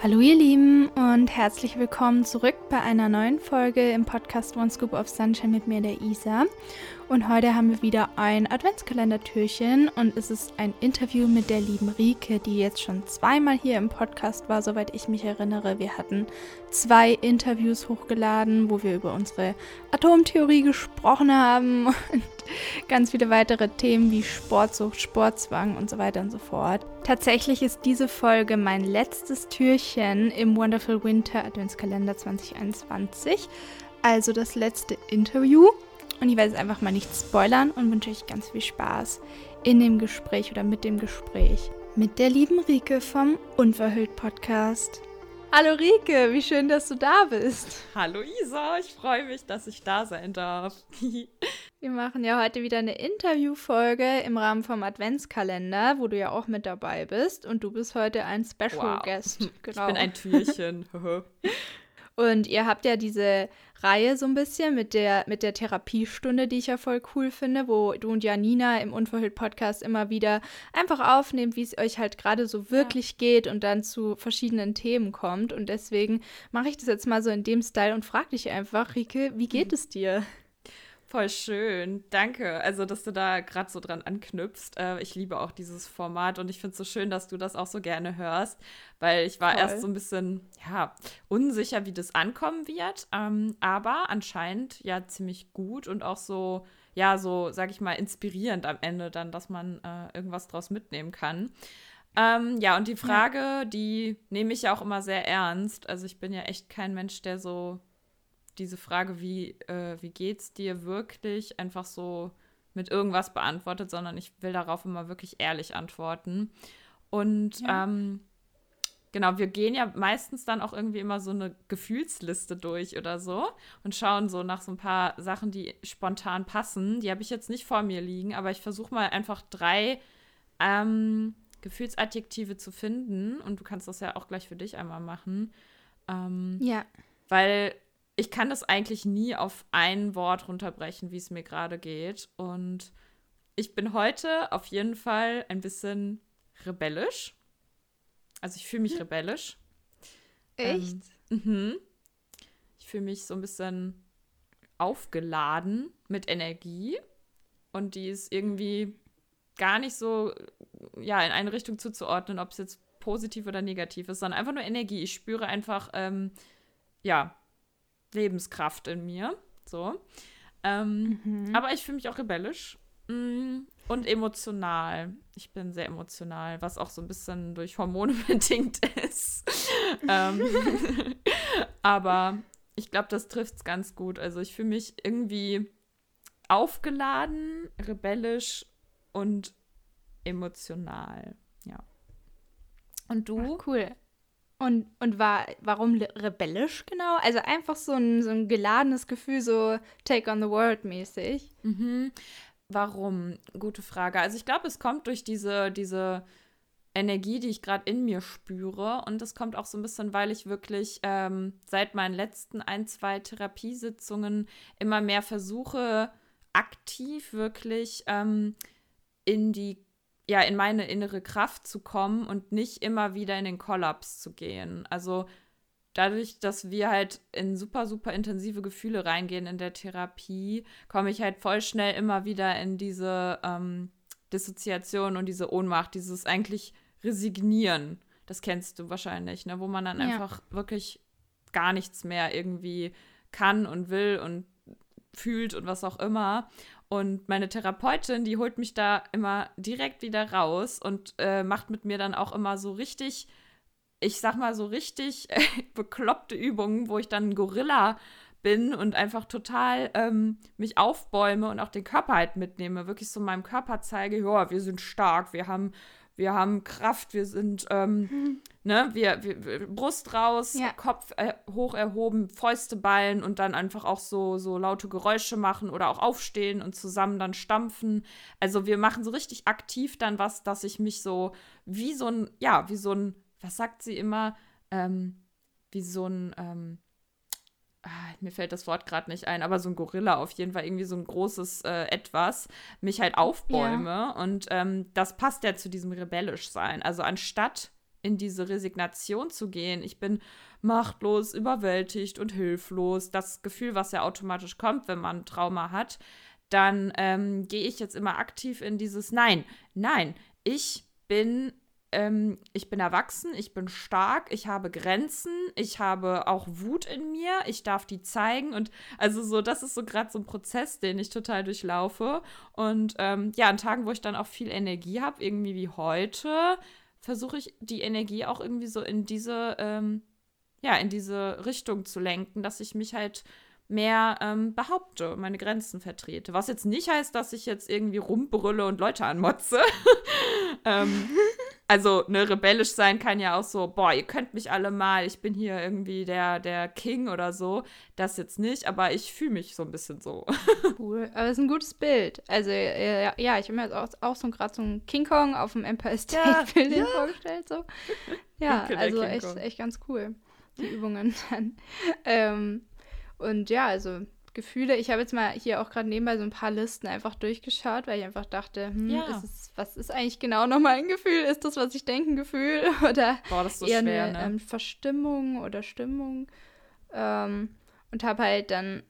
Hallo ihr Lieben und herzlich willkommen zurück bei einer neuen Folge im Podcast One Scoop of Sunshine mit mir, der Isa. Und heute haben wir wieder ein Adventskalendertürchen und es ist ein Interview mit der lieben Rike, die jetzt schon zweimal hier im Podcast war, soweit ich mich erinnere. Wir hatten zwei Interviews hochgeladen, wo wir über unsere Atomtheorie gesprochen haben und ganz viele weitere Themen wie Sportsucht, Sportzwang und so weiter und so fort. Tatsächlich ist diese Folge mein letztes Türchen im Wonderful Winter Adventskalender 2021, also das letzte Interview. Und ich werde jetzt einfach mal nicht spoilern und wünsche euch ganz viel Spaß in dem Gespräch oder mit dem Gespräch mit der lieben Rike vom Unverhüllt Podcast. Hallo Rike, wie schön, dass du da bist. Hallo Isa, ich freue mich, dass ich da sein darf. Wir machen ja heute wieder eine Interviewfolge im Rahmen vom Adventskalender, wo du ja auch mit dabei bist. Und du bist heute ein Special wow. Guest. Genau. Ich bin ein Türchen. Und ihr habt ja diese Reihe so ein bisschen mit der, mit der Therapiestunde, die ich ja voll cool finde, wo du und Janina im Unverhüllt-Podcast immer wieder einfach aufnehmt, wie es euch halt gerade so wirklich ja. geht und dann zu verschiedenen Themen kommt. Und deswegen mache ich das jetzt mal so in dem Style und frage dich einfach, Rike, wie geht mhm. es dir? Voll schön, danke. Also, dass du da gerade so dran anknüpfst. Äh, ich liebe auch dieses Format und ich finde es so schön, dass du das auch so gerne hörst, weil ich war Voll. erst so ein bisschen, ja, unsicher, wie das ankommen wird, ähm, aber anscheinend ja ziemlich gut und auch so, ja, so, sag ich mal, inspirierend am Ende dann, dass man äh, irgendwas draus mitnehmen kann. Ähm, ja, und die Frage, ja. die nehme ich ja auch immer sehr ernst. Also, ich bin ja echt kein Mensch, der so diese Frage, wie, äh, wie geht's dir wirklich, einfach so mit irgendwas beantwortet, sondern ich will darauf immer wirklich ehrlich antworten. Und ja. ähm, genau, wir gehen ja meistens dann auch irgendwie immer so eine Gefühlsliste durch oder so und schauen so nach so ein paar Sachen, die spontan passen. Die habe ich jetzt nicht vor mir liegen, aber ich versuche mal einfach drei ähm, Gefühlsadjektive zu finden und du kannst das ja auch gleich für dich einmal machen. Ähm, ja. Weil ich kann das eigentlich nie auf ein Wort runterbrechen, wie es mir gerade geht. Und ich bin heute auf jeden Fall ein bisschen rebellisch. Also ich fühle mich hm. rebellisch. Echt? Ähm, mhm. Ich fühle mich so ein bisschen aufgeladen mit Energie. Und die ist irgendwie gar nicht so ja, in eine Richtung zuzuordnen, ob es jetzt positiv oder negativ ist, sondern einfach nur Energie. Ich spüre einfach, ähm, ja, Lebenskraft in mir. So. Ähm, mhm. Aber ich fühle mich auch rebellisch mm, und emotional. Ich bin sehr emotional, was auch so ein bisschen durch Hormone bedingt ist. ähm, aber ich glaube, das trifft es ganz gut. Also ich fühle mich irgendwie aufgeladen, rebellisch und emotional. Ja. Und du? Ach, cool. Und, und war, warum rebellisch genau? Also einfach so ein, so ein geladenes Gefühl, so Take on the World mäßig. Mhm. Warum? Gute Frage. Also ich glaube, es kommt durch diese, diese Energie, die ich gerade in mir spüre. Und es kommt auch so ein bisschen, weil ich wirklich ähm, seit meinen letzten ein, zwei Therapiesitzungen immer mehr versuche, aktiv wirklich ähm, in die ja, in meine innere Kraft zu kommen und nicht immer wieder in den Kollaps zu gehen. Also dadurch, dass wir halt in super, super intensive Gefühle reingehen in der Therapie, komme ich halt voll schnell immer wieder in diese ähm, Dissoziation und diese Ohnmacht, dieses eigentlich Resignieren. Das kennst du wahrscheinlich, ne? wo man dann ja. einfach wirklich gar nichts mehr irgendwie kann und will und fühlt und was auch immer. Und meine Therapeutin, die holt mich da immer direkt wieder raus und äh, macht mit mir dann auch immer so richtig, ich sag mal so richtig bekloppte Übungen, wo ich dann ein Gorilla bin und einfach total ähm, mich aufbäume und auch den Körper halt mitnehme. Wirklich so meinem Körper zeige, ja, wir sind stark, wir haben wir haben Kraft, wir sind, ähm, hm. ne, wir, wir, Brust raus, ja. Kopf äh, hoch erhoben, Fäuste ballen und dann einfach auch so, so laute Geräusche machen oder auch aufstehen und zusammen dann stampfen. Also wir machen so richtig aktiv dann was, dass ich mich so wie so ein, ja, wie so ein, was sagt sie immer, ähm, wie so ein, ähm, mir fällt das Wort gerade nicht ein, aber so ein Gorilla auf jeden Fall, irgendwie so ein großes äh, Etwas, mich halt aufbäume. Ja. Und ähm, das passt ja zu diesem rebellisch sein. Also anstatt in diese Resignation zu gehen. Ich bin machtlos, überwältigt und hilflos. Das Gefühl, was ja automatisch kommt, wenn man Trauma hat, dann ähm, gehe ich jetzt immer aktiv in dieses Nein, nein, ich bin ähm, ich bin erwachsen, ich bin stark, ich habe Grenzen, ich habe auch Wut in mir, ich darf die zeigen und also so, das ist so gerade so ein Prozess, den ich total durchlaufe und ähm, ja, an Tagen, wo ich dann auch viel Energie habe, irgendwie wie heute, versuche ich die Energie auch irgendwie so in diese, ähm, ja, in diese Richtung zu lenken, dass ich mich halt mehr ähm, behaupte, meine Grenzen vertrete. Was jetzt nicht heißt, dass ich jetzt irgendwie rumbrülle und Leute anmotze. ähm, also, ne, rebellisch sein kann ja auch so, boah, ihr könnt mich alle mal, ich bin hier irgendwie der, der King oder so. Das jetzt nicht, aber ich fühle mich so ein bisschen so. Cool, aber es ist ein gutes Bild. Also, äh, ja, ich habe mir jetzt auch, auch so gerade so ein King Kong auf dem Empire State Building ja. vorgestellt. So. Ja, also echt, echt ganz cool, die Übungen dann. Ähm, und ja, also Gefühle. Ich habe jetzt mal hier auch gerade nebenbei so ein paar Listen einfach durchgeschaut, weil ich einfach dachte, hm, ja. ist es, was ist eigentlich genau nochmal ein Gefühl? Ist das, was ich denke, ein Gefühl? Oder Boah, so eher schwer, eine ne? ähm, Verstimmung oder Stimmung? Ähm, und habe halt dann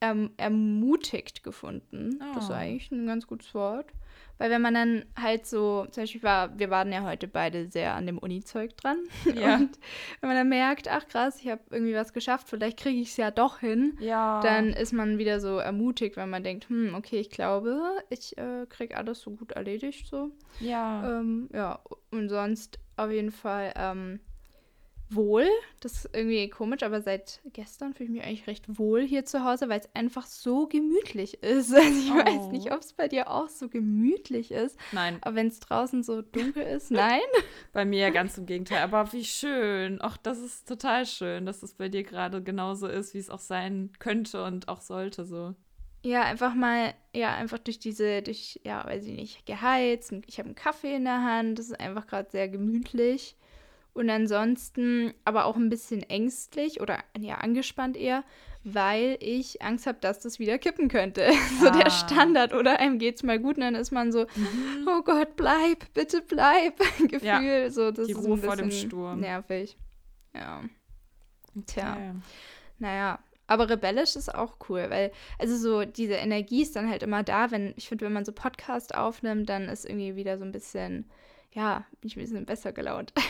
erm ermutigt gefunden. Oh. Das ist oh. eigentlich ein ganz gutes Wort. Weil wenn man dann halt so, zum Beispiel war, wir waren ja heute beide sehr an dem Uni-Zeug dran. Ja. Und wenn man dann merkt, ach krass, ich habe irgendwie was geschafft, vielleicht kriege ich es ja doch hin, ja. dann ist man wieder so ermutigt, wenn man denkt, hm, okay, ich glaube, ich äh, kriege alles so gut erledigt so. Ja. Ähm, ja, und sonst auf jeden Fall ähm, wohl. Das ist irgendwie komisch, aber seit gestern fühle ich mich eigentlich recht wohl hier zu Hause, weil es einfach so gemütlich ist. Also ich oh. weiß nicht, ob es bei dir auch so gemütlich ist. Nein. Aber wenn es draußen so dunkel ist, nein. bei mir ja ganz im Gegenteil. Aber wie schön. Ach, das ist total schön, dass es bei dir gerade genauso ist, wie es auch sein könnte und auch sollte so. Ja, einfach mal, ja, einfach durch diese, durch, ja, weiß ich nicht, geheizt. Ich habe einen Kaffee in der Hand. Das ist einfach gerade sehr gemütlich. Und ansonsten aber auch ein bisschen ängstlich oder ja, angespannt eher, weil ich Angst habe, dass das wieder kippen könnte. so ah. der Standard, oder einem geht's mal gut und dann ist man so, mhm. oh Gott, bleib, bitte bleib. Gefühl. Ja. So, das Die ist Ruhe vor dem Sturm. Nervig. Ja. Tja. Okay. Naja, aber rebellisch ist auch cool, weil, also so diese Energie ist dann halt immer da, wenn, ich finde, wenn man so Podcast aufnimmt, dann ist irgendwie wieder so ein bisschen, ja, bin ich ein bisschen besser gelaunt.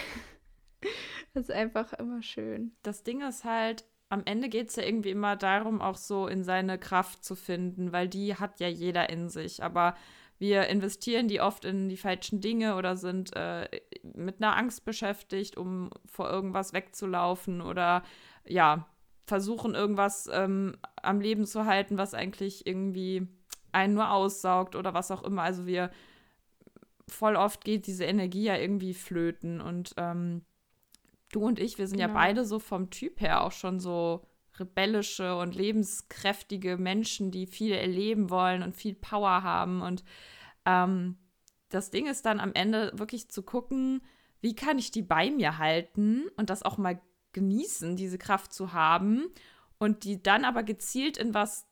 Das ist einfach immer schön. Das Ding ist halt, am Ende geht es ja irgendwie immer darum, auch so in seine Kraft zu finden, weil die hat ja jeder in sich. Aber wir investieren die oft in die falschen Dinge oder sind äh, mit einer Angst beschäftigt, um vor irgendwas wegzulaufen oder ja, versuchen irgendwas ähm, am Leben zu halten, was eigentlich irgendwie einen nur aussaugt oder was auch immer. Also wir voll oft geht diese Energie ja irgendwie flöten und ähm, du und ich, wir sind genau. ja beide so vom Typ her auch schon so rebellische und lebenskräftige Menschen, die viel erleben wollen und viel Power haben. Und ähm, das Ding ist dann am Ende wirklich zu gucken, wie kann ich die bei mir halten und das auch mal genießen, diese Kraft zu haben und die dann aber gezielt in was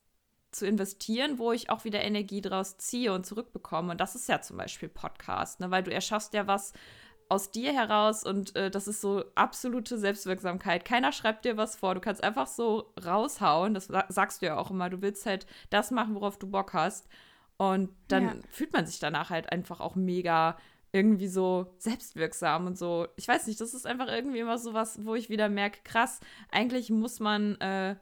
zu investieren, wo ich auch wieder Energie draus ziehe und zurückbekomme. Und das ist ja zum Beispiel Podcast, ne? weil du erschaffst ja was, aus dir heraus und äh, das ist so absolute Selbstwirksamkeit. Keiner schreibt dir was vor. Du kannst einfach so raushauen. Das sagst du ja auch immer. Du willst halt das machen, worauf du Bock hast. Und dann ja. fühlt man sich danach halt einfach auch mega irgendwie so selbstwirksam und so. Ich weiß nicht, das ist einfach irgendwie immer so was, wo ich wieder merke, krass, eigentlich muss man äh,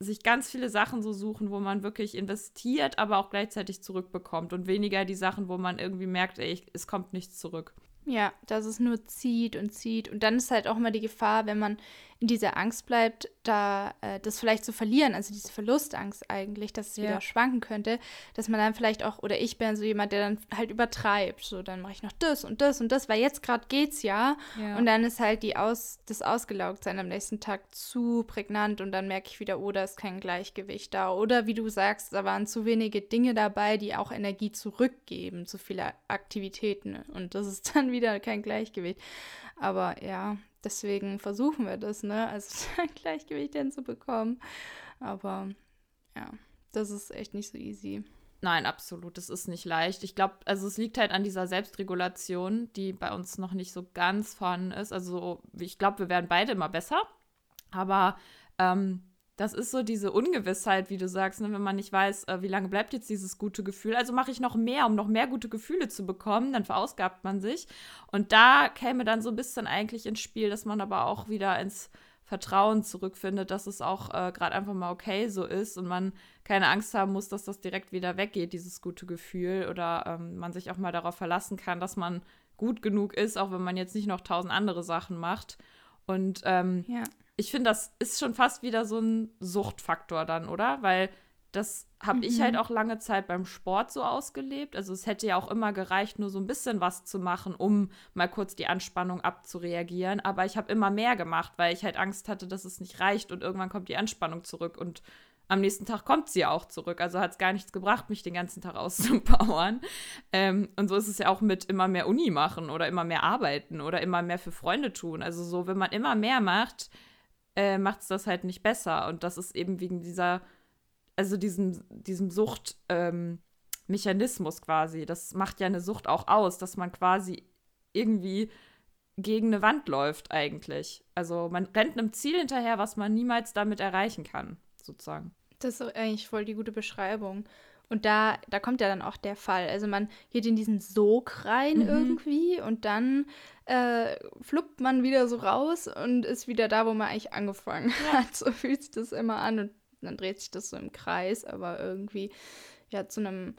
sich ganz viele Sachen so suchen, wo man wirklich investiert, aber auch gleichzeitig zurückbekommt und weniger die Sachen, wo man irgendwie merkt, ey, es kommt nichts zurück. Ja, dass es nur zieht und zieht. Und dann ist halt auch immer die Gefahr, wenn man in dieser Angst bleibt, da äh, das vielleicht zu verlieren, also diese Verlustangst eigentlich, dass es ja. wieder schwanken könnte, dass man dann vielleicht auch, oder ich bin so jemand, der dann halt übertreibt. So, dann mache ich noch das und das und das, weil jetzt gerade geht's ja. ja. Und dann ist halt die Aus, das Ausgelaugtsein am nächsten Tag zu prägnant und dann merke ich wieder, oh, da ist kein Gleichgewicht da. Oder wie du sagst, da waren zu wenige Dinge dabei, die auch Energie zurückgeben, zu viele Aktivitäten. Und das ist dann wieder kein Gleichgewicht. Aber ja, deswegen versuchen wir das, ne? Also ein Gleichgewicht hinzubekommen. Aber ja, das ist echt nicht so easy. Nein, absolut. Es ist nicht leicht. Ich glaube, also es liegt halt an dieser Selbstregulation, die bei uns noch nicht so ganz vorhanden ist. Also ich glaube, wir werden beide immer besser. Aber ähm, das ist so diese Ungewissheit, wie du sagst, ne? wenn man nicht weiß, äh, wie lange bleibt jetzt dieses gute Gefühl. Also mache ich noch mehr, um noch mehr gute Gefühle zu bekommen, dann verausgabt man sich. Und da käme dann so ein bisschen eigentlich ins Spiel, dass man aber auch wieder ins Vertrauen zurückfindet, dass es auch äh, gerade einfach mal okay so ist und man keine Angst haben muss, dass das direkt wieder weggeht, dieses gute Gefühl, oder ähm, man sich auch mal darauf verlassen kann, dass man gut genug ist, auch wenn man jetzt nicht noch tausend andere Sachen macht. Und ähm, ja. Ich finde, das ist schon fast wieder so ein Suchtfaktor dann, oder? Weil das habe mhm. ich halt mhm. auch lange Zeit beim Sport so ausgelebt. Also es hätte ja auch immer gereicht, nur so ein bisschen was zu machen, um mal kurz die Anspannung abzureagieren. Aber ich habe immer mehr gemacht, weil ich halt Angst hatte, dass es nicht reicht und irgendwann kommt die Anspannung zurück und am nächsten Tag kommt sie auch zurück. Also hat es gar nichts gebracht, mich den ganzen Tag auszupowern. Ähm, und so ist es ja auch mit immer mehr Uni machen oder immer mehr arbeiten oder immer mehr für Freunde tun. Also so, wenn man immer mehr macht, äh, macht es das halt nicht besser. Und das ist eben wegen dieser also diesem, diesem Suchtmechanismus ähm, quasi. Das macht ja eine Sucht auch aus, dass man quasi irgendwie gegen eine Wand läuft eigentlich. Also man rennt einem Ziel hinterher, was man niemals damit erreichen kann, sozusagen. Das ist eigentlich voll die gute Beschreibung. Und da, da kommt ja dann auch der Fall. Also man geht in diesen Sog rein mhm. irgendwie und dann äh, fluppt man wieder so raus und ist wieder da, wo man eigentlich angefangen ja. hat. So fühlt sich das immer an. Und dann dreht sich das so im Kreis, aber irgendwie, ja, zu einem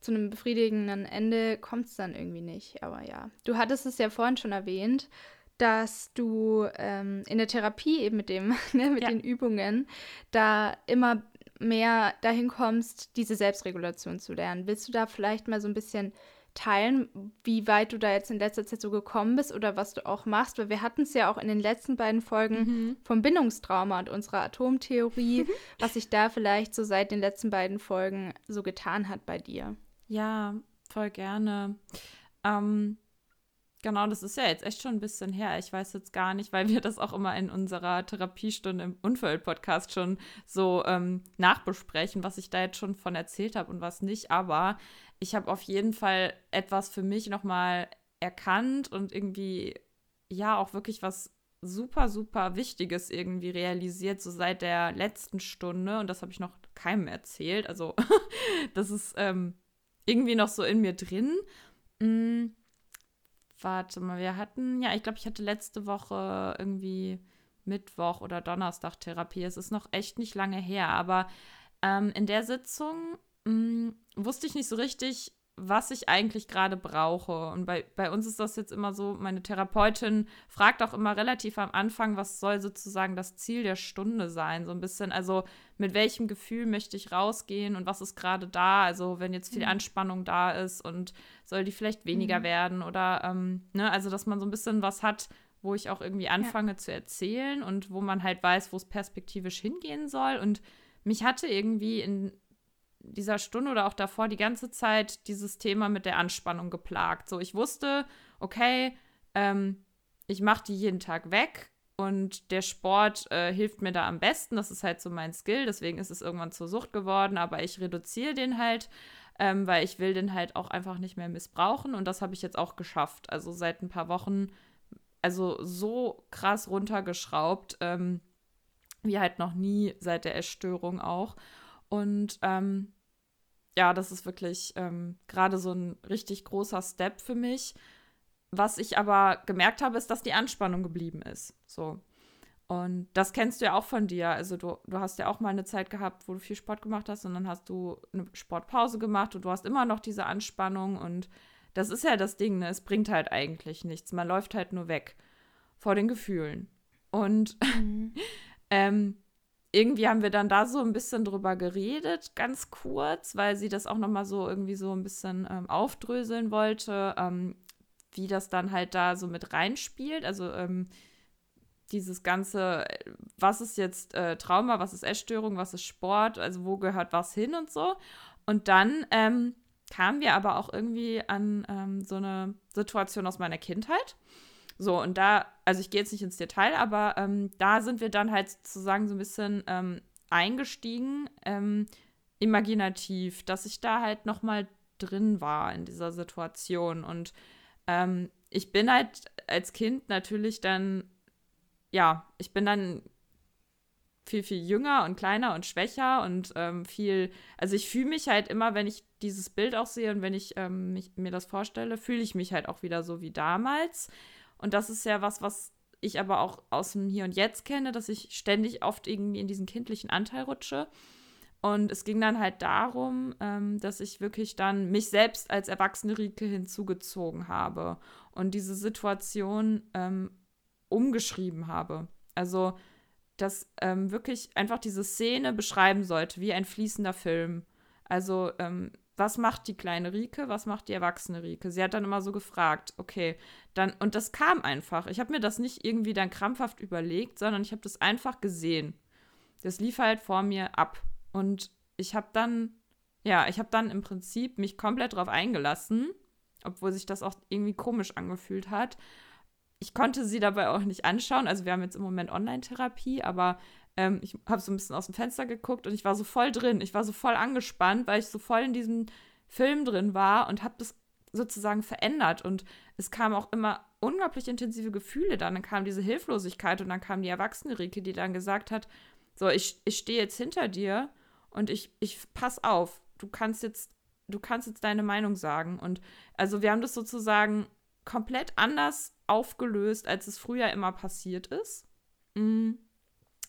zu einem befriedigenden Ende kommt es dann irgendwie nicht. Aber ja, du hattest es ja vorhin schon erwähnt, dass du ähm, in der Therapie eben mit dem, ne, mit ja. den Übungen, da immer mehr dahin kommst, diese Selbstregulation zu lernen. Willst du da vielleicht mal so ein bisschen teilen, wie weit du da jetzt in letzter Zeit so gekommen bist oder was du auch machst? Weil wir hatten es ja auch in den letzten beiden Folgen mhm. vom Bindungstrauma und unserer Atomtheorie, was sich da vielleicht so seit den letzten beiden Folgen so getan hat bei dir. Ja, voll gerne. Ähm, Genau, das ist ja jetzt echt schon ein bisschen her. Ich weiß jetzt gar nicht, weil wir das auch immer in unserer Therapiestunde im Unfall-Podcast schon so ähm, nachbesprechen, was ich da jetzt schon von erzählt habe und was nicht. Aber ich habe auf jeden Fall etwas für mich nochmal erkannt und irgendwie, ja, auch wirklich was super, super Wichtiges irgendwie realisiert, so seit der letzten Stunde. Und das habe ich noch keinem erzählt. Also, das ist ähm, irgendwie noch so in mir drin. Mm warte mal, wir hatten, ja, ich glaube, ich hatte letzte Woche irgendwie Mittwoch oder Donnerstag Therapie. Es ist noch echt nicht lange her, aber ähm, in der Sitzung mh, mm, wusste ich nicht so richtig, was ich eigentlich gerade brauche. Und bei, bei uns ist das jetzt immer so, meine Therapeutin fragt auch immer relativ am Anfang, was soll sozusagen das Ziel der Stunde sein. So ein bisschen, also mit welchem Gefühl möchte ich rausgehen und was ist gerade da. Also wenn jetzt viel mhm. Anspannung da ist und soll die vielleicht weniger mhm. werden oder, ähm, ne, also dass man so ein bisschen was hat, wo ich auch irgendwie anfange ja. zu erzählen und wo man halt weiß, wo es perspektivisch hingehen soll. Und mich hatte irgendwie in dieser Stunde oder auch davor die ganze Zeit dieses Thema mit der Anspannung geplagt. So, ich wusste, okay, ähm, ich mache die jeden Tag weg und der Sport äh, hilft mir da am besten. Das ist halt so mein Skill, deswegen ist es irgendwann zur Sucht geworden, aber ich reduziere den halt, ähm, weil ich will den halt auch einfach nicht mehr missbrauchen und das habe ich jetzt auch geschafft. Also seit ein paar Wochen, also so krass runtergeschraubt, ähm, wie halt noch nie seit der Essstörung auch. Und ähm, ja, das ist wirklich ähm, gerade so ein richtig großer Step für mich. Was ich aber gemerkt habe, ist, dass die Anspannung geblieben ist. So. Und das kennst du ja auch von dir. Also du, du hast ja auch mal eine Zeit gehabt, wo du viel Sport gemacht hast und dann hast du eine Sportpause gemacht und du hast immer noch diese Anspannung und das ist ja das Ding, ne? Es bringt halt eigentlich nichts. Man läuft halt nur weg vor den Gefühlen. Und mhm. ähm, irgendwie haben wir dann da so ein bisschen drüber geredet, ganz kurz, weil sie das auch noch mal so irgendwie so ein bisschen ähm, aufdröseln wollte, ähm, wie das dann halt da so mit reinspielt. Also ähm, dieses ganze, was ist jetzt äh, Trauma, was ist Essstörung, was ist Sport, also wo gehört was hin und so. Und dann ähm, kamen wir aber auch irgendwie an ähm, so eine Situation aus meiner Kindheit. So, und da, also ich gehe jetzt nicht ins Detail, aber ähm, da sind wir dann halt sozusagen so ein bisschen ähm, eingestiegen ähm, imaginativ, dass ich da halt noch mal drin war in dieser Situation und ähm, ich bin halt als Kind natürlich dann, ja, ich bin dann viel, viel jünger und kleiner und schwächer und ähm, viel, also ich fühle mich halt immer, wenn ich dieses Bild auch sehe und wenn ich ähm, mich, mir das vorstelle, fühle ich mich halt auch wieder so wie damals. Und das ist ja was, was ich aber auch aus dem Hier und Jetzt kenne, dass ich ständig oft irgendwie in diesen kindlichen Anteil rutsche. Und es ging dann halt darum, ähm, dass ich wirklich dann mich selbst als erwachsene Rike hinzugezogen habe und diese Situation ähm, umgeschrieben habe. Also, dass ähm, wirklich einfach diese Szene beschreiben sollte, wie ein fließender Film. Also, ähm, was macht die kleine Rike, was macht die erwachsene Rike? Sie hat dann immer so gefragt, okay, dann, und das kam einfach. Ich habe mir das nicht irgendwie dann krampfhaft überlegt, sondern ich habe das einfach gesehen. Das lief halt vor mir ab. Und ich habe dann, ja, ich habe dann im Prinzip mich komplett darauf eingelassen, obwohl sich das auch irgendwie komisch angefühlt hat. Ich konnte sie dabei auch nicht anschauen. Also wir haben jetzt im Moment Online-Therapie, aber ähm, ich habe so ein bisschen aus dem Fenster geguckt und ich war so voll drin. Ich war so voll angespannt, weil ich so voll in diesem Film drin war und habe das sozusagen verändert. Und es kamen auch immer unglaublich intensive Gefühle dann. Dann kam diese Hilflosigkeit und dann kam die erwachsene Rike, die dann gesagt hat, so, ich, ich stehe jetzt hinter dir und ich, ich pass auf, du kannst jetzt, du kannst jetzt deine Meinung sagen. Und also wir haben das sozusagen komplett anders aufgelöst, als es früher immer passiert ist. Mm.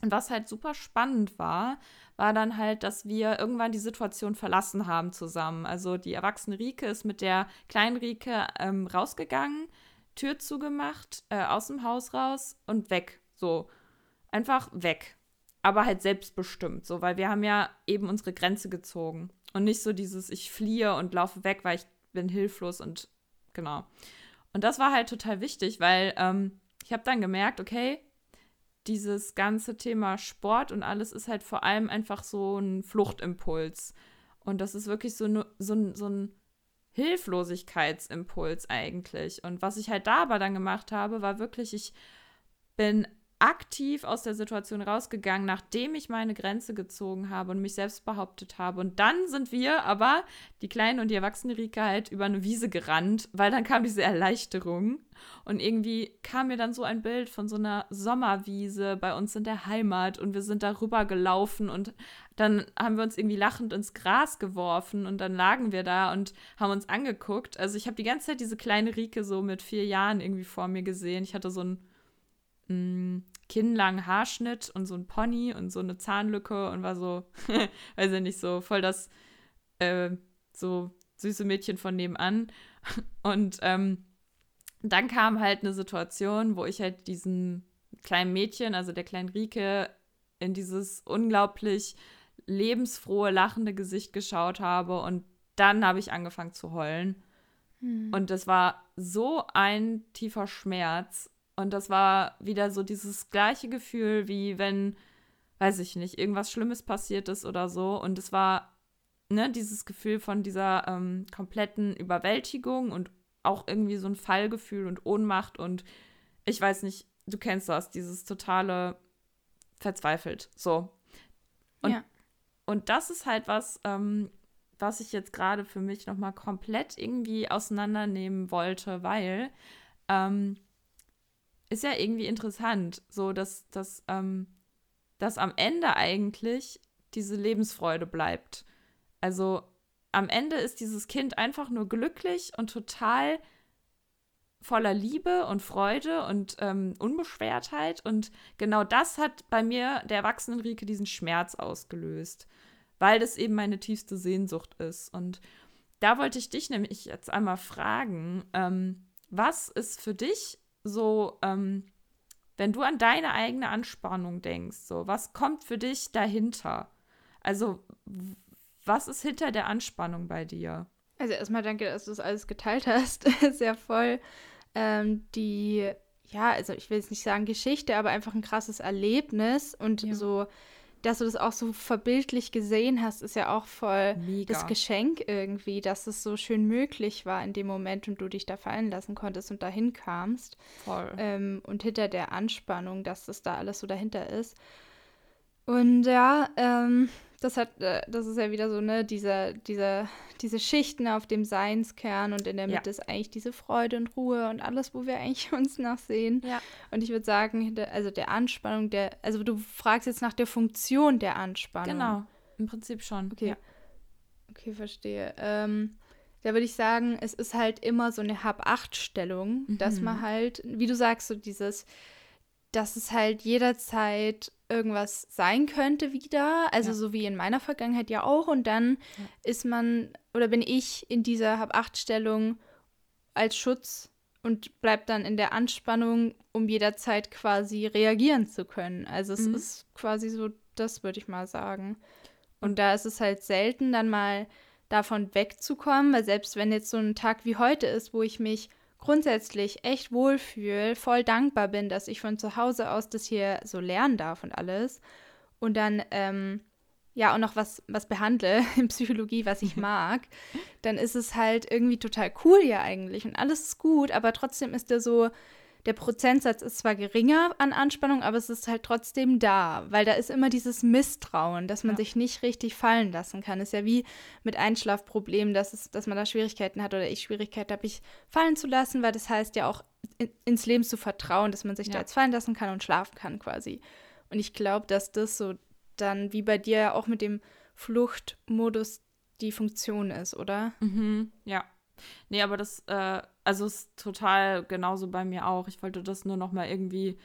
Und was halt super spannend war, war dann halt, dass wir irgendwann die Situation verlassen haben zusammen. Also die erwachsene Rike ist mit der kleinen Rike ähm, rausgegangen, Tür zugemacht, äh, aus dem Haus raus und weg. So. Einfach weg aber halt selbstbestimmt, so, weil wir haben ja eben unsere Grenze gezogen und nicht so dieses, ich fliehe und laufe weg, weil ich bin hilflos und genau. Und das war halt total wichtig, weil ähm, ich habe dann gemerkt, okay, dieses ganze Thema Sport und alles ist halt vor allem einfach so ein Fluchtimpuls. Und das ist wirklich so, so, so ein Hilflosigkeitsimpuls eigentlich. Und was ich halt da aber dann gemacht habe, war wirklich, ich bin aktiv aus der Situation rausgegangen, nachdem ich meine Grenze gezogen habe und mich selbst behauptet habe. Und dann sind wir aber, die Kleine und die erwachsene Rika, halt über eine Wiese gerannt, weil dann kam diese Erleichterung. Und irgendwie kam mir dann so ein Bild von so einer Sommerwiese bei uns in der Heimat und wir sind darüber gelaufen und dann haben wir uns irgendwie lachend ins Gras geworfen und dann lagen wir da und haben uns angeguckt. Also ich habe die ganze Zeit diese kleine Rike so mit vier Jahren irgendwie vor mir gesehen. Ich hatte so ein mh, kinnlangen Haarschnitt und so ein Pony und so eine Zahnlücke und war so, weiß ich nicht, so voll das äh, so süße Mädchen von nebenan. Und ähm, dann kam halt eine Situation, wo ich halt diesen kleinen Mädchen, also der kleinen Rike, in dieses unglaublich lebensfrohe, lachende Gesicht geschaut habe und dann habe ich angefangen zu heulen. Hm. Und das war so ein tiefer Schmerz und das war wieder so dieses gleiche Gefühl, wie wenn, weiß ich nicht, irgendwas Schlimmes passiert ist oder so. Und es war, ne, dieses Gefühl von dieser ähm, kompletten Überwältigung und auch irgendwie so ein Fallgefühl und Ohnmacht und ich weiß nicht, du kennst das, dieses totale verzweifelt. So. Und, ja. und das ist halt was, ähm, was ich jetzt gerade für mich nochmal komplett irgendwie auseinandernehmen wollte, weil ähm, ist ja irgendwie interessant, so dass, dass, ähm, dass am Ende eigentlich diese Lebensfreude bleibt. Also am Ende ist dieses Kind einfach nur glücklich und total voller Liebe und Freude und ähm, Unbeschwertheit. Und genau das hat bei mir, der erwachsenen Rike, diesen Schmerz ausgelöst, weil das eben meine tiefste Sehnsucht ist. Und da wollte ich dich nämlich jetzt einmal fragen, ähm, was ist für dich so, ähm, wenn du an deine eigene Anspannung denkst, so, was kommt für dich dahinter? Also, was ist hinter der Anspannung bei dir? Also erstmal danke, dass du das alles geteilt hast. Sehr voll. Ähm, die, ja, also ich will jetzt nicht sagen Geschichte, aber einfach ein krasses Erlebnis und ja. so dass du das auch so verbildlich gesehen hast, ist ja auch voll Mega. das Geschenk irgendwie, dass es so schön möglich war in dem Moment und du dich da fallen lassen konntest und dahin kamst. Voll. Ähm, und hinter der Anspannung, dass das da alles so dahinter ist. Und ja, ähm, das hat, äh, das ist ja wieder so, ne, diese, diese, diese Schichten auf dem Seinskern und in der Mitte ja. ist eigentlich diese Freude und Ruhe und alles, wo wir eigentlich uns nachsehen. Ja. Und ich würde sagen, also der Anspannung, der, also du fragst jetzt nach der Funktion der Anspannung. Genau, im Prinzip schon. Okay. Ja. Okay, verstehe. Ähm, da würde ich sagen, es ist halt immer so eine Hab-Acht-Stellung, mhm. dass man halt, wie du sagst, so dieses, dass es halt jederzeit irgendwas sein könnte wieder, also ja. so wie in meiner Vergangenheit ja auch. Und dann ja. ist man oder bin ich in dieser Hab-Acht-Stellung als Schutz und bleibt dann in der Anspannung, um jederzeit quasi reagieren zu können. Also es mhm. ist quasi so, das würde ich mal sagen. Und da ist es halt selten, dann mal davon wegzukommen, weil selbst wenn jetzt so ein Tag wie heute ist, wo ich mich grundsätzlich echt wohlfühle, voll dankbar bin, dass ich von zu Hause aus das hier so lernen darf und alles. Und dann, ähm, ja, auch noch was, was behandle in Psychologie, was ich mag, dann ist es halt irgendwie total cool ja eigentlich und alles ist gut, aber trotzdem ist der so, der Prozentsatz ist zwar geringer an Anspannung, aber es ist halt trotzdem da, weil da ist immer dieses Misstrauen, dass man ja. sich nicht richtig fallen lassen kann. Ist ja wie mit Einschlafproblemen, dass, es, dass man da Schwierigkeiten hat oder ich Schwierigkeiten habe, mich fallen zu lassen, weil das heißt ja auch in, ins Leben zu vertrauen, dass man sich ja. da jetzt fallen lassen kann und schlafen kann quasi. Und ich glaube, dass das so dann wie bei dir auch mit dem Fluchtmodus die Funktion ist, oder? Mhm, ja. Nee, aber das, äh, also ist total genauso bei mir auch. Ich wollte das nur noch mal irgendwie,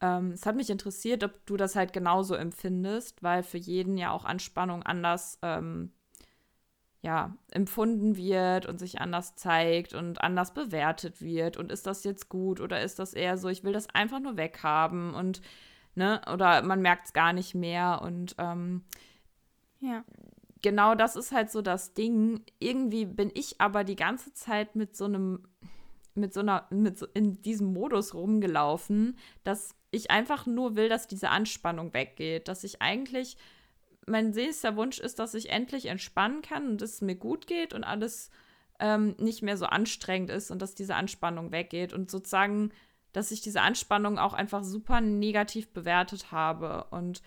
ähm, es hat mich interessiert, ob du das halt genauso empfindest, weil für jeden ja auch Anspannung anders, ähm, ja, empfunden wird und sich anders zeigt und anders bewertet wird. Und ist das jetzt gut oder ist das eher so, ich will das einfach nur weghaben und, ne, oder man merkt es gar nicht mehr und, ähm, ja genau das ist halt so das Ding. Irgendwie bin ich aber die ganze Zeit mit so einem, mit so einer, mit so in diesem Modus rumgelaufen, dass ich einfach nur will, dass diese Anspannung weggeht. Dass ich eigentlich, mein sehnster Wunsch ist, dass ich endlich entspannen kann und es mir gut geht und alles ähm, nicht mehr so anstrengend ist und dass diese Anspannung weggeht. Und sozusagen, dass ich diese Anspannung auch einfach super negativ bewertet habe. Und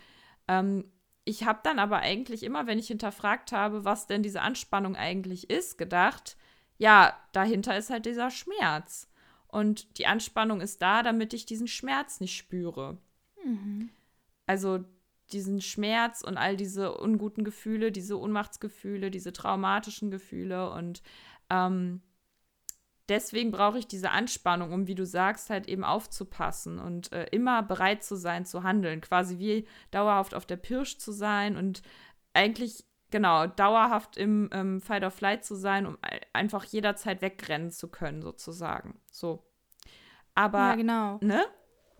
ähm, ich habe dann aber eigentlich immer, wenn ich hinterfragt habe, was denn diese Anspannung eigentlich ist, gedacht, ja, dahinter ist halt dieser Schmerz. Und die Anspannung ist da, damit ich diesen Schmerz nicht spüre. Mhm. Also diesen Schmerz und all diese unguten Gefühle, diese Ohnmachtsgefühle, diese traumatischen Gefühle. Und ähm, deswegen brauche ich diese Anspannung, um, wie du sagst, halt eben aufzupassen und äh, immer bereit zu sein, zu handeln. Quasi wie dauerhaft auf der Pirsch zu sein und eigentlich, genau, dauerhaft im ähm, Fight or Flight zu sein, um einfach jederzeit wegrennen zu können, sozusagen. So. Aber, ja, genau. ne?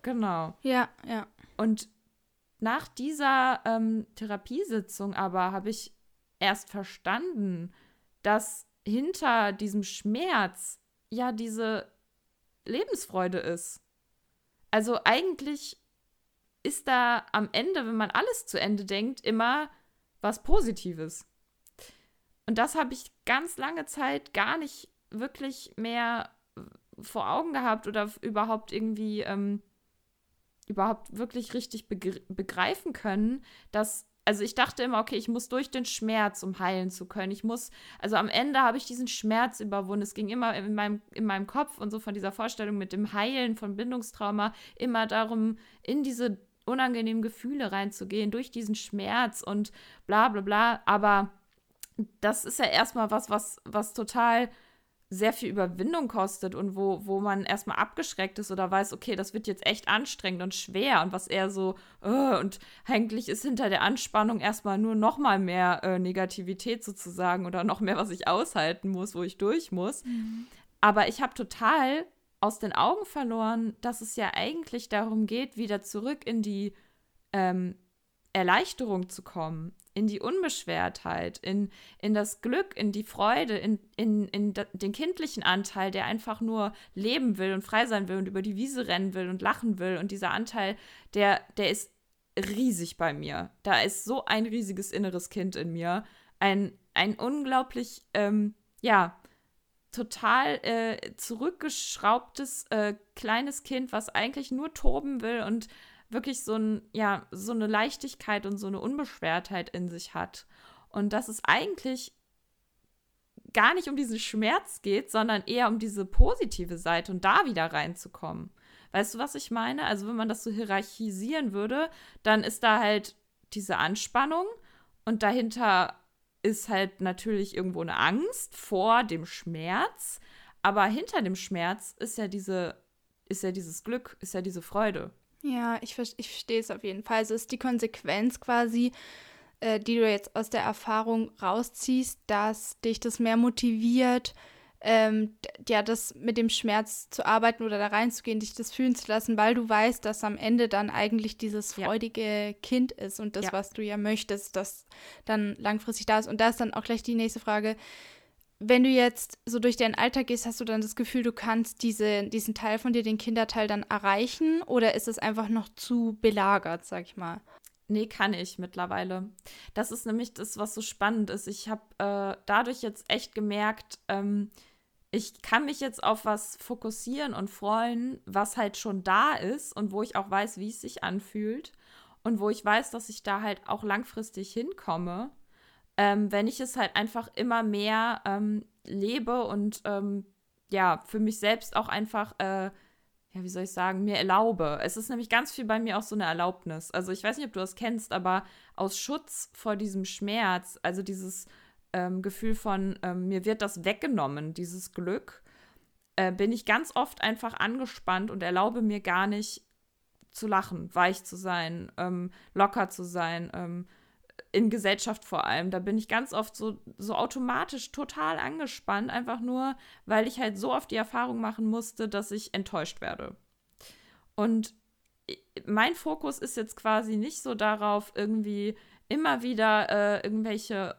Genau. Ja, ja. Und nach dieser ähm, Therapiesitzung aber habe ich erst verstanden, dass hinter diesem Schmerz ja diese Lebensfreude ist. Also eigentlich ist da am Ende, wenn man alles zu Ende denkt, immer was Positives. Und das habe ich ganz lange Zeit gar nicht wirklich mehr vor Augen gehabt oder überhaupt irgendwie ähm, überhaupt wirklich richtig begreifen können, dass also ich dachte immer, okay, ich muss durch den Schmerz, um heilen zu können. Ich muss, also am Ende habe ich diesen Schmerz überwunden. Es ging immer in meinem, in meinem Kopf und so von dieser Vorstellung mit dem Heilen von Bindungstrauma immer darum, in diese unangenehmen Gefühle reinzugehen, durch diesen Schmerz und bla bla bla. Aber das ist ja erstmal was, was, was total sehr viel Überwindung kostet und wo, wo man erstmal abgeschreckt ist oder weiß, okay, das wird jetzt echt anstrengend und schwer und was eher so, uh, und eigentlich ist hinter der Anspannung erstmal nur noch mal mehr äh, Negativität sozusagen oder noch mehr, was ich aushalten muss, wo ich durch muss. Mhm. Aber ich habe total aus den Augen verloren, dass es ja eigentlich darum geht, wieder zurück in die ähm, Erleichterung zu kommen, in die Unbeschwertheit, in, in das Glück, in die Freude, in, in, in den kindlichen Anteil, der einfach nur leben will und frei sein will und über die Wiese rennen will und lachen will. Und dieser Anteil, der, der ist riesig bei mir. Da ist so ein riesiges inneres Kind in mir. Ein, ein unglaublich, ähm, ja, total äh, zurückgeschraubtes äh, kleines Kind, was eigentlich nur toben will und wirklich so ein, ja, so eine Leichtigkeit und so eine Unbeschwertheit in sich hat. Und dass es eigentlich gar nicht um diesen Schmerz geht, sondern eher um diese positive Seite und da wieder reinzukommen. Weißt du, was ich meine? Also, wenn man das so hierarchisieren würde, dann ist da halt diese Anspannung und dahinter ist halt natürlich irgendwo eine Angst vor dem Schmerz, aber hinter dem Schmerz ist ja diese ist ja dieses Glück, ist ja diese Freude. Ja, ich, ich verstehe es auf jeden Fall. Also ist die Konsequenz quasi, äh, die du jetzt aus der Erfahrung rausziehst, dass dich das mehr motiviert, ähm, ja, das mit dem Schmerz zu arbeiten oder da reinzugehen, dich das fühlen zu lassen, weil du weißt, dass am Ende dann eigentlich dieses freudige ja. Kind ist und das, ja. was du ja möchtest, das dann langfristig da ist. Und da ist dann auch gleich die nächste Frage. Wenn du jetzt so durch deinen Alltag gehst, hast du dann das Gefühl, du kannst diese, diesen Teil von dir, den Kinderteil, dann erreichen? Oder ist es einfach noch zu belagert, sag ich mal? Nee, kann ich mittlerweile. Das ist nämlich das, was so spannend ist. Ich habe äh, dadurch jetzt echt gemerkt, ähm, ich kann mich jetzt auf was fokussieren und freuen, was halt schon da ist und wo ich auch weiß, wie es sich anfühlt und wo ich weiß, dass ich da halt auch langfristig hinkomme, ähm, wenn ich es halt einfach immer mehr ähm, lebe und ähm, ja, für mich selbst auch einfach äh, ja, wie soll ich sagen, mir erlaube. Es ist nämlich ganz viel bei mir auch so eine Erlaubnis. Also ich weiß nicht, ob du das kennst, aber aus Schutz vor diesem Schmerz, also dieses ähm, Gefühl von, ähm, mir wird das weggenommen, dieses Glück, äh, bin ich ganz oft einfach angespannt und erlaube mir gar nicht zu lachen, weich zu sein, ähm, locker zu sein, ähm, in Gesellschaft vor allem. Da bin ich ganz oft so, so automatisch total angespannt, einfach nur, weil ich halt so oft die Erfahrung machen musste, dass ich enttäuscht werde. Und mein Fokus ist jetzt quasi nicht so darauf, irgendwie immer wieder äh, irgendwelche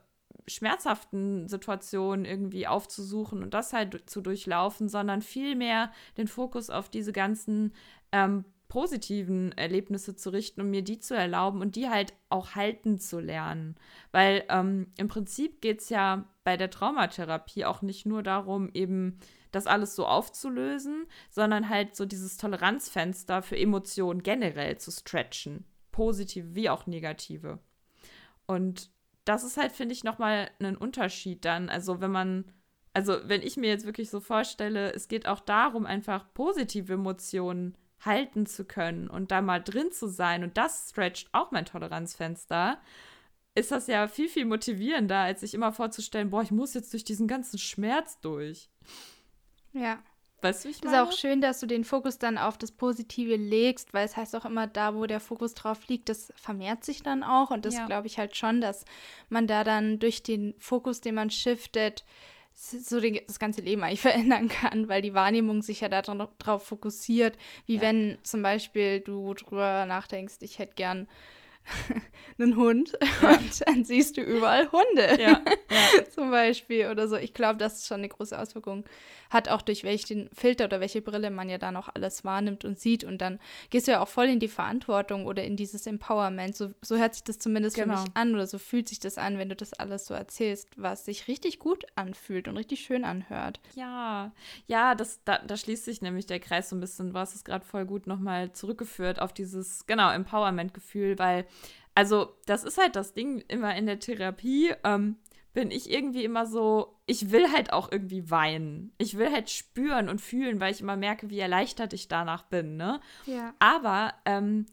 schmerzhaften Situationen irgendwie aufzusuchen und das halt zu durchlaufen, sondern vielmehr den Fokus auf diese ganzen ähm, positiven Erlebnisse zu richten und mir die zu erlauben und die halt auch halten zu lernen. Weil ähm, im Prinzip geht es ja bei der Traumatherapie auch nicht nur darum, eben das alles so aufzulösen, sondern halt so dieses Toleranzfenster für Emotionen generell zu stretchen. Positive wie auch negative. Und das ist halt, finde ich, nochmal ein Unterschied dann. Also, wenn man, also, wenn ich mir jetzt wirklich so vorstelle, es geht auch darum, einfach positive Emotionen halten zu können und da mal drin zu sein und das stretcht auch mein Toleranzfenster, ist das ja viel, viel motivierender, als sich immer vorzustellen, boah, ich muss jetzt durch diesen ganzen Schmerz durch. Ja. Weißt du, ich meine? Ist auch schön, dass du den Fokus dann auf das Positive legst, weil es heißt auch immer, da wo der Fokus drauf liegt, das vermehrt sich dann auch. Und das ja. glaube ich halt schon, dass man da dann durch den Fokus, den man shiftet, so den, das ganze Leben eigentlich verändern kann, weil die Wahrnehmung sich ja darauf fokussiert, wie ja. wenn zum Beispiel du drüber nachdenkst, ich hätte gern einen Hund ja. und dann siehst du überall Hunde. Ja. Ja. Zum Beispiel oder so. Ich glaube, das ist schon eine große Auswirkung. Hat auch durch welchen Filter oder welche Brille man ja da noch alles wahrnimmt und sieht. Und dann gehst du ja auch voll in die Verantwortung oder in dieses Empowerment. So, so hört sich das zumindest genau. für mich an oder so fühlt sich das an, wenn du das alles so erzählst, was sich richtig gut anfühlt und richtig schön anhört. Ja, ja, das, da, da schließt sich nämlich der Kreis so ein bisschen. Du hast es gerade voll gut nochmal zurückgeführt auf dieses, genau, Empowerment-Gefühl, weil also das ist halt das Ding immer in der Therapie. Ähm, bin ich irgendwie immer so, ich will halt auch irgendwie weinen. Ich will halt spüren und fühlen, weil ich immer merke, wie erleichtert ich danach bin, ne? Ja. Aber ähm,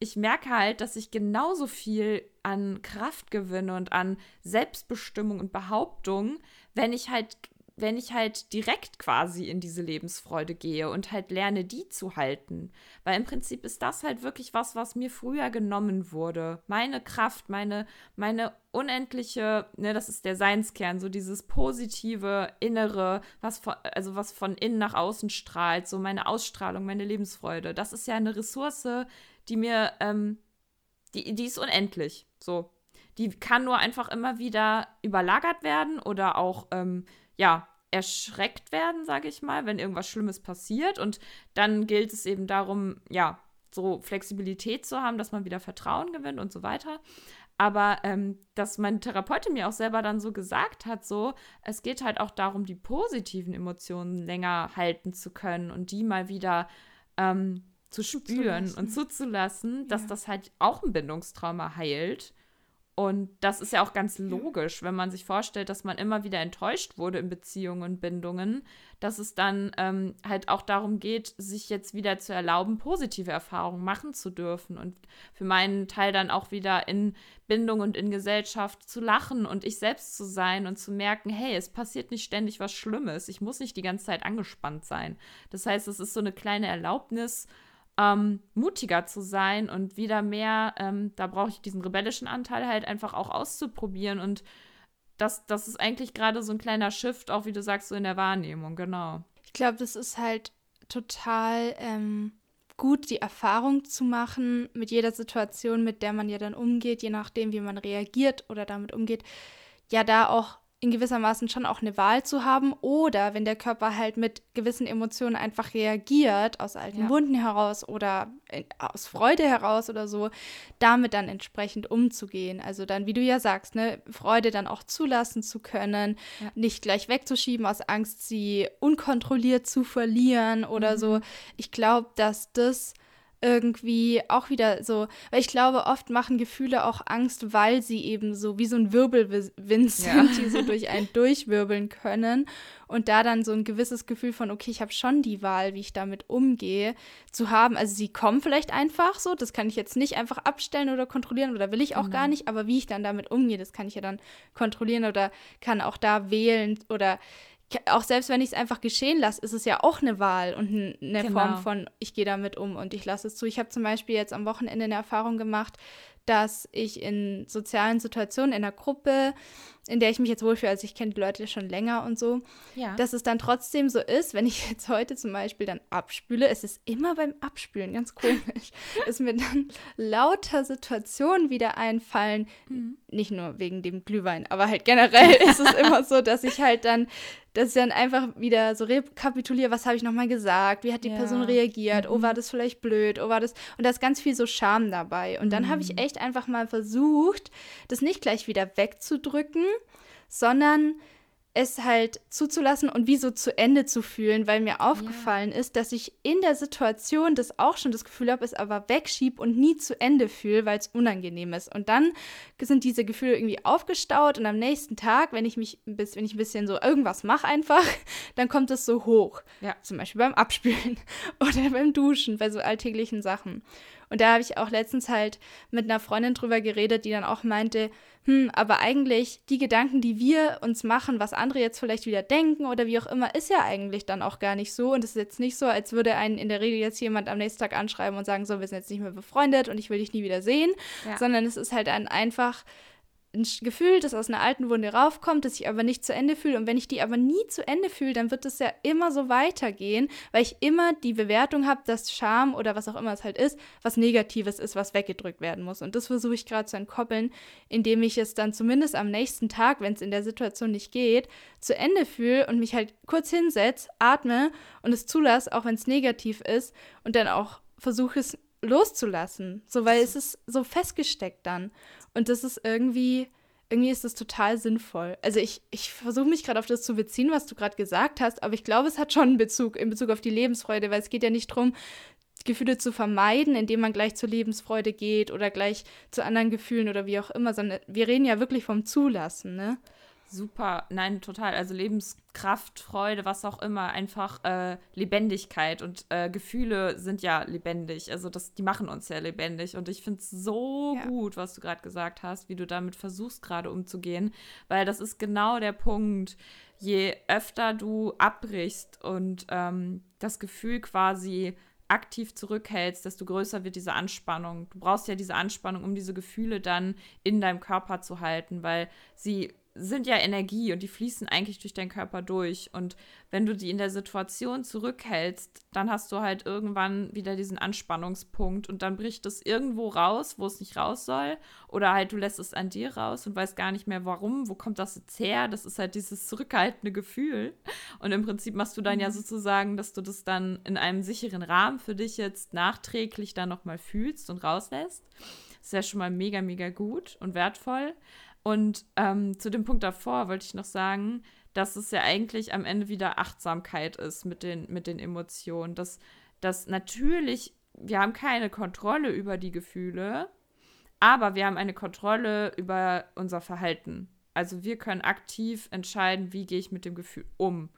ich merke halt, dass ich genauso viel an Kraft gewinne und an Selbstbestimmung und Behauptung, wenn ich halt wenn ich halt direkt quasi in diese Lebensfreude gehe und halt lerne, die zu halten. Weil im Prinzip ist das halt wirklich was, was mir früher genommen wurde. Meine Kraft, meine, meine unendliche, ne, das ist der Seinskern, so dieses positive, innere, was von, also was von innen nach außen strahlt, so meine Ausstrahlung, meine Lebensfreude. Das ist ja eine Ressource, die mir, ähm, die, die ist unendlich. So. Die kann nur einfach immer wieder überlagert werden oder auch ähm, ja, erschreckt werden, sage ich mal, wenn irgendwas Schlimmes passiert. Und dann gilt es eben darum, ja, so Flexibilität zu haben, dass man wieder Vertrauen gewinnt und so weiter. Aber ähm, dass meine Therapeutin mir auch selber dann so gesagt hat, so, es geht halt auch darum, die positiven Emotionen länger halten zu können und die mal wieder ähm, zu spüren zuzulassen. und zuzulassen, dass ja. das halt auch ein Bindungstrauma heilt und das ist ja auch ganz logisch, wenn man sich vorstellt, dass man immer wieder enttäuscht wurde in Beziehungen und Bindungen, dass es dann ähm, halt auch darum geht, sich jetzt wieder zu erlauben, positive Erfahrungen machen zu dürfen und für meinen Teil dann auch wieder in Bindung und in Gesellschaft zu lachen und ich selbst zu sein und zu merken, hey, es passiert nicht ständig was Schlimmes, ich muss nicht die ganze Zeit angespannt sein. Das heißt, es ist so eine kleine Erlaubnis, ähm, mutiger zu sein und wieder mehr, ähm, da brauche ich diesen rebellischen Anteil halt einfach auch auszuprobieren und das, das ist eigentlich gerade so ein kleiner Shift, auch wie du sagst, so in der Wahrnehmung, genau. Ich glaube, das ist halt total ähm, gut, die Erfahrung zu machen mit jeder Situation, mit der man ja dann umgeht, je nachdem, wie man reagiert oder damit umgeht, ja da auch in gewissermaßen schon auch eine Wahl zu haben oder wenn der Körper halt mit gewissen Emotionen einfach reagiert, aus alten ja. Wunden heraus oder in, aus Freude heraus oder so, damit dann entsprechend umzugehen. Also dann, wie du ja sagst, ne, Freude dann auch zulassen zu können, ja. nicht gleich wegzuschieben aus Angst, sie unkontrolliert zu verlieren oder mhm. so. Ich glaube, dass das irgendwie auch wieder so, weil ich glaube, oft machen Gefühle auch Angst, weil sie eben so wie so ein Wirbelwind sind, ja. die so durch einen durchwirbeln können und da dann so ein gewisses Gefühl von, okay, ich habe schon die Wahl, wie ich damit umgehe, zu haben. Also sie kommen vielleicht einfach so, das kann ich jetzt nicht einfach abstellen oder kontrollieren oder will ich auch mhm. gar nicht, aber wie ich dann damit umgehe, das kann ich ja dann kontrollieren oder kann auch da wählen oder auch selbst wenn ich es einfach geschehen lasse, ist es ja auch eine Wahl und eine genau. Form von, ich gehe damit um und ich lasse es zu. Ich habe zum Beispiel jetzt am Wochenende eine Erfahrung gemacht, dass ich in sozialen Situationen in einer Gruppe, in der ich mich jetzt wohlfühle, also ich kenne die Leute schon länger und so, ja. dass es dann trotzdem so ist, wenn ich jetzt heute zum Beispiel dann abspüle, es ist immer beim Abspülen, ganz komisch, dass mir dann lauter Situationen wieder einfallen, mhm. nicht nur wegen dem Glühwein, aber halt generell ist es immer so, dass ich halt dann dass ich dann einfach wieder so rekapituliere, was habe ich nochmal gesagt, wie hat die ja. Person reagiert, mhm. oh, war das vielleicht blöd, oh, war das. Und da ist ganz viel so Scham dabei. Und dann mhm. habe ich echt einfach mal versucht, das nicht gleich wieder wegzudrücken, sondern es halt zuzulassen und wie so zu Ende zu fühlen, weil mir aufgefallen ja. ist, dass ich in der Situation das auch schon das Gefühl habe, es aber wegschieb und nie zu Ende fühle, weil es unangenehm ist. Und dann sind diese Gefühle irgendwie aufgestaut und am nächsten Tag, wenn ich mich wenn ich ein bisschen so irgendwas mache einfach, dann kommt es so hoch. Ja. Zum Beispiel beim Abspülen oder beim Duschen, bei so alltäglichen Sachen. Und da habe ich auch letztens halt mit einer Freundin drüber geredet, die dann auch meinte, hm, aber eigentlich die Gedanken, die wir uns machen, was andere jetzt vielleicht wieder denken oder wie auch immer, ist ja eigentlich dann auch gar nicht so. Und es ist jetzt nicht so, als würde einen in der Regel jetzt jemand am nächsten Tag anschreiben und sagen, so, wir sind jetzt nicht mehr befreundet und ich will dich nie wieder sehen, ja. sondern es ist halt ein einfach ein Gefühl, das aus einer alten Wunde raufkommt, das ich aber nicht zu Ende fühle. Und wenn ich die aber nie zu Ende fühle, dann wird es ja immer so weitergehen, weil ich immer die Bewertung habe, dass Scham oder was auch immer es halt ist, was Negatives ist, was weggedrückt werden muss. Und das versuche ich gerade zu entkoppeln, indem ich es dann zumindest am nächsten Tag, wenn es in der Situation nicht geht, zu Ende fühle und mich halt kurz hinsetze, atme und es zulasse, auch wenn es negativ ist und dann auch versuche es loszulassen. So, weil es ist so festgesteckt dann. Und das ist irgendwie, irgendwie ist das total sinnvoll. Also ich, ich versuche mich gerade auf das zu beziehen, was du gerade gesagt hast, aber ich glaube, es hat schon einen Bezug in Bezug auf die Lebensfreude, weil es geht ja nicht darum, Gefühle zu vermeiden, indem man gleich zur Lebensfreude geht oder gleich zu anderen Gefühlen oder wie auch immer, sondern wir reden ja wirklich vom Zulassen, ne? Super, nein, total. Also Lebenskraft, Freude, was auch immer, einfach äh, Lebendigkeit und äh, Gefühle sind ja lebendig. Also das, die machen uns ja lebendig. Und ich finde es so ja. gut, was du gerade gesagt hast, wie du damit versuchst gerade umzugehen, weil das ist genau der Punkt. Je öfter du abbrichst und ähm, das Gefühl quasi aktiv zurückhältst, desto größer wird diese Anspannung. Du brauchst ja diese Anspannung, um diese Gefühle dann in deinem Körper zu halten, weil sie sind ja Energie und die fließen eigentlich durch deinen Körper durch. Und wenn du die in der Situation zurückhältst, dann hast du halt irgendwann wieder diesen Anspannungspunkt und dann bricht es irgendwo raus, wo es nicht raus soll. Oder halt du lässt es an dir raus und weißt gar nicht mehr warum, wo kommt das jetzt her? Das ist halt dieses zurückhaltende Gefühl. Und im Prinzip machst du dann ja mhm. sozusagen, dass du das dann in einem sicheren Rahmen für dich jetzt nachträglich dann nochmal fühlst und rauslässt. Das ist ja schon mal mega, mega gut und wertvoll. Und ähm, zu dem Punkt davor wollte ich noch sagen, dass es ja eigentlich am Ende wieder Achtsamkeit ist mit den, mit den Emotionen. Dass, dass natürlich wir haben keine Kontrolle über die Gefühle, aber wir haben eine Kontrolle über unser Verhalten. Also wir können aktiv entscheiden, wie gehe ich mit dem Gefühl um.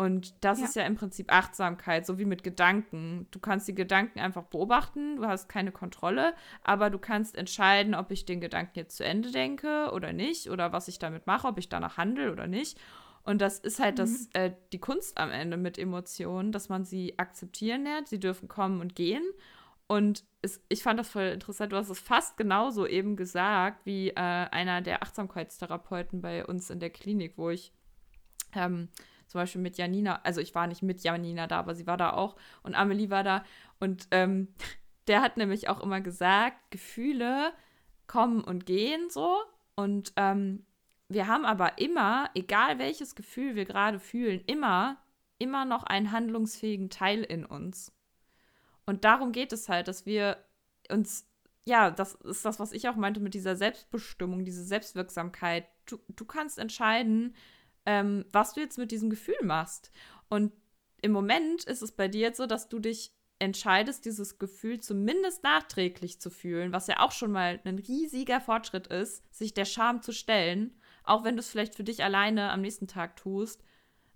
Und das ja. ist ja im Prinzip Achtsamkeit, so wie mit Gedanken. Du kannst die Gedanken einfach beobachten, du hast keine Kontrolle, aber du kannst entscheiden, ob ich den Gedanken jetzt zu Ende denke oder nicht, oder was ich damit mache, ob ich danach handle oder nicht. Und das ist halt mhm. das, äh, die Kunst am Ende mit Emotionen, dass man sie akzeptieren lernt. Sie dürfen kommen und gehen. Und es, ich fand das voll interessant. Du hast es fast genauso eben gesagt wie äh, einer der Achtsamkeitstherapeuten bei uns in der Klinik, wo ich ähm, zum Beispiel mit Janina, also ich war nicht mit Janina da, aber sie war da auch und Amelie war da und ähm, der hat nämlich auch immer gesagt, Gefühle kommen und gehen so und ähm, wir haben aber immer, egal welches Gefühl wir gerade fühlen, immer, immer noch einen handlungsfähigen Teil in uns. Und darum geht es halt, dass wir uns, ja, das ist das, was ich auch meinte mit dieser Selbstbestimmung, diese Selbstwirksamkeit. Du, du kannst entscheiden, ähm, was du jetzt mit diesem Gefühl machst. Und im Moment ist es bei dir jetzt so, dass du dich entscheidest, dieses Gefühl zumindest nachträglich zu fühlen, was ja auch schon mal ein riesiger Fortschritt ist, sich der Scham zu stellen, auch wenn du es vielleicht für dich alleine am nächsten Tag tust.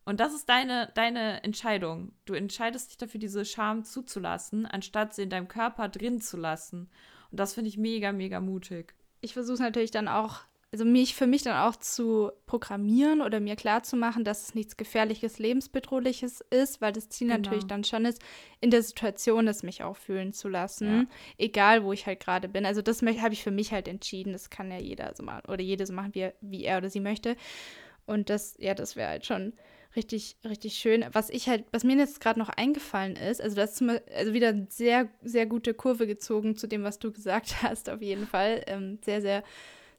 Und das ist deine, deine Entscheidung. Du entscheidest dich dafür, diese Scham zuzulassen, anstatt sie in deinem Körper drin zu lassen. Und das finde ich mega, mega mutig. Ich versuche natürlich dann auch also mich für mich dann auch zu programmieren oder mir klarzumachen, dass es nichts Gefährliches, Lebensbedrohliches ist, weil das Ziel genau. natürlich dann schon ist, in der Situation es mich auch fühlen zu lassen, ja. egal wo ich halt gerade bin. Also das habe ich für mich halt entschieden. Das kann ja jeder so machen oder jede so machen, wie er, wie er oder sie möchte. Und das, ja, das wäre halt schon richtig, richtig schön. Was ich halt, was mir jetzt gerade noch eingefallen ist, also das ist also wieder eine sehr, sehr gute Kurve gezogen zu dem, was du gesagt hast, auf jeden Fall. Ähm, sehr, sehr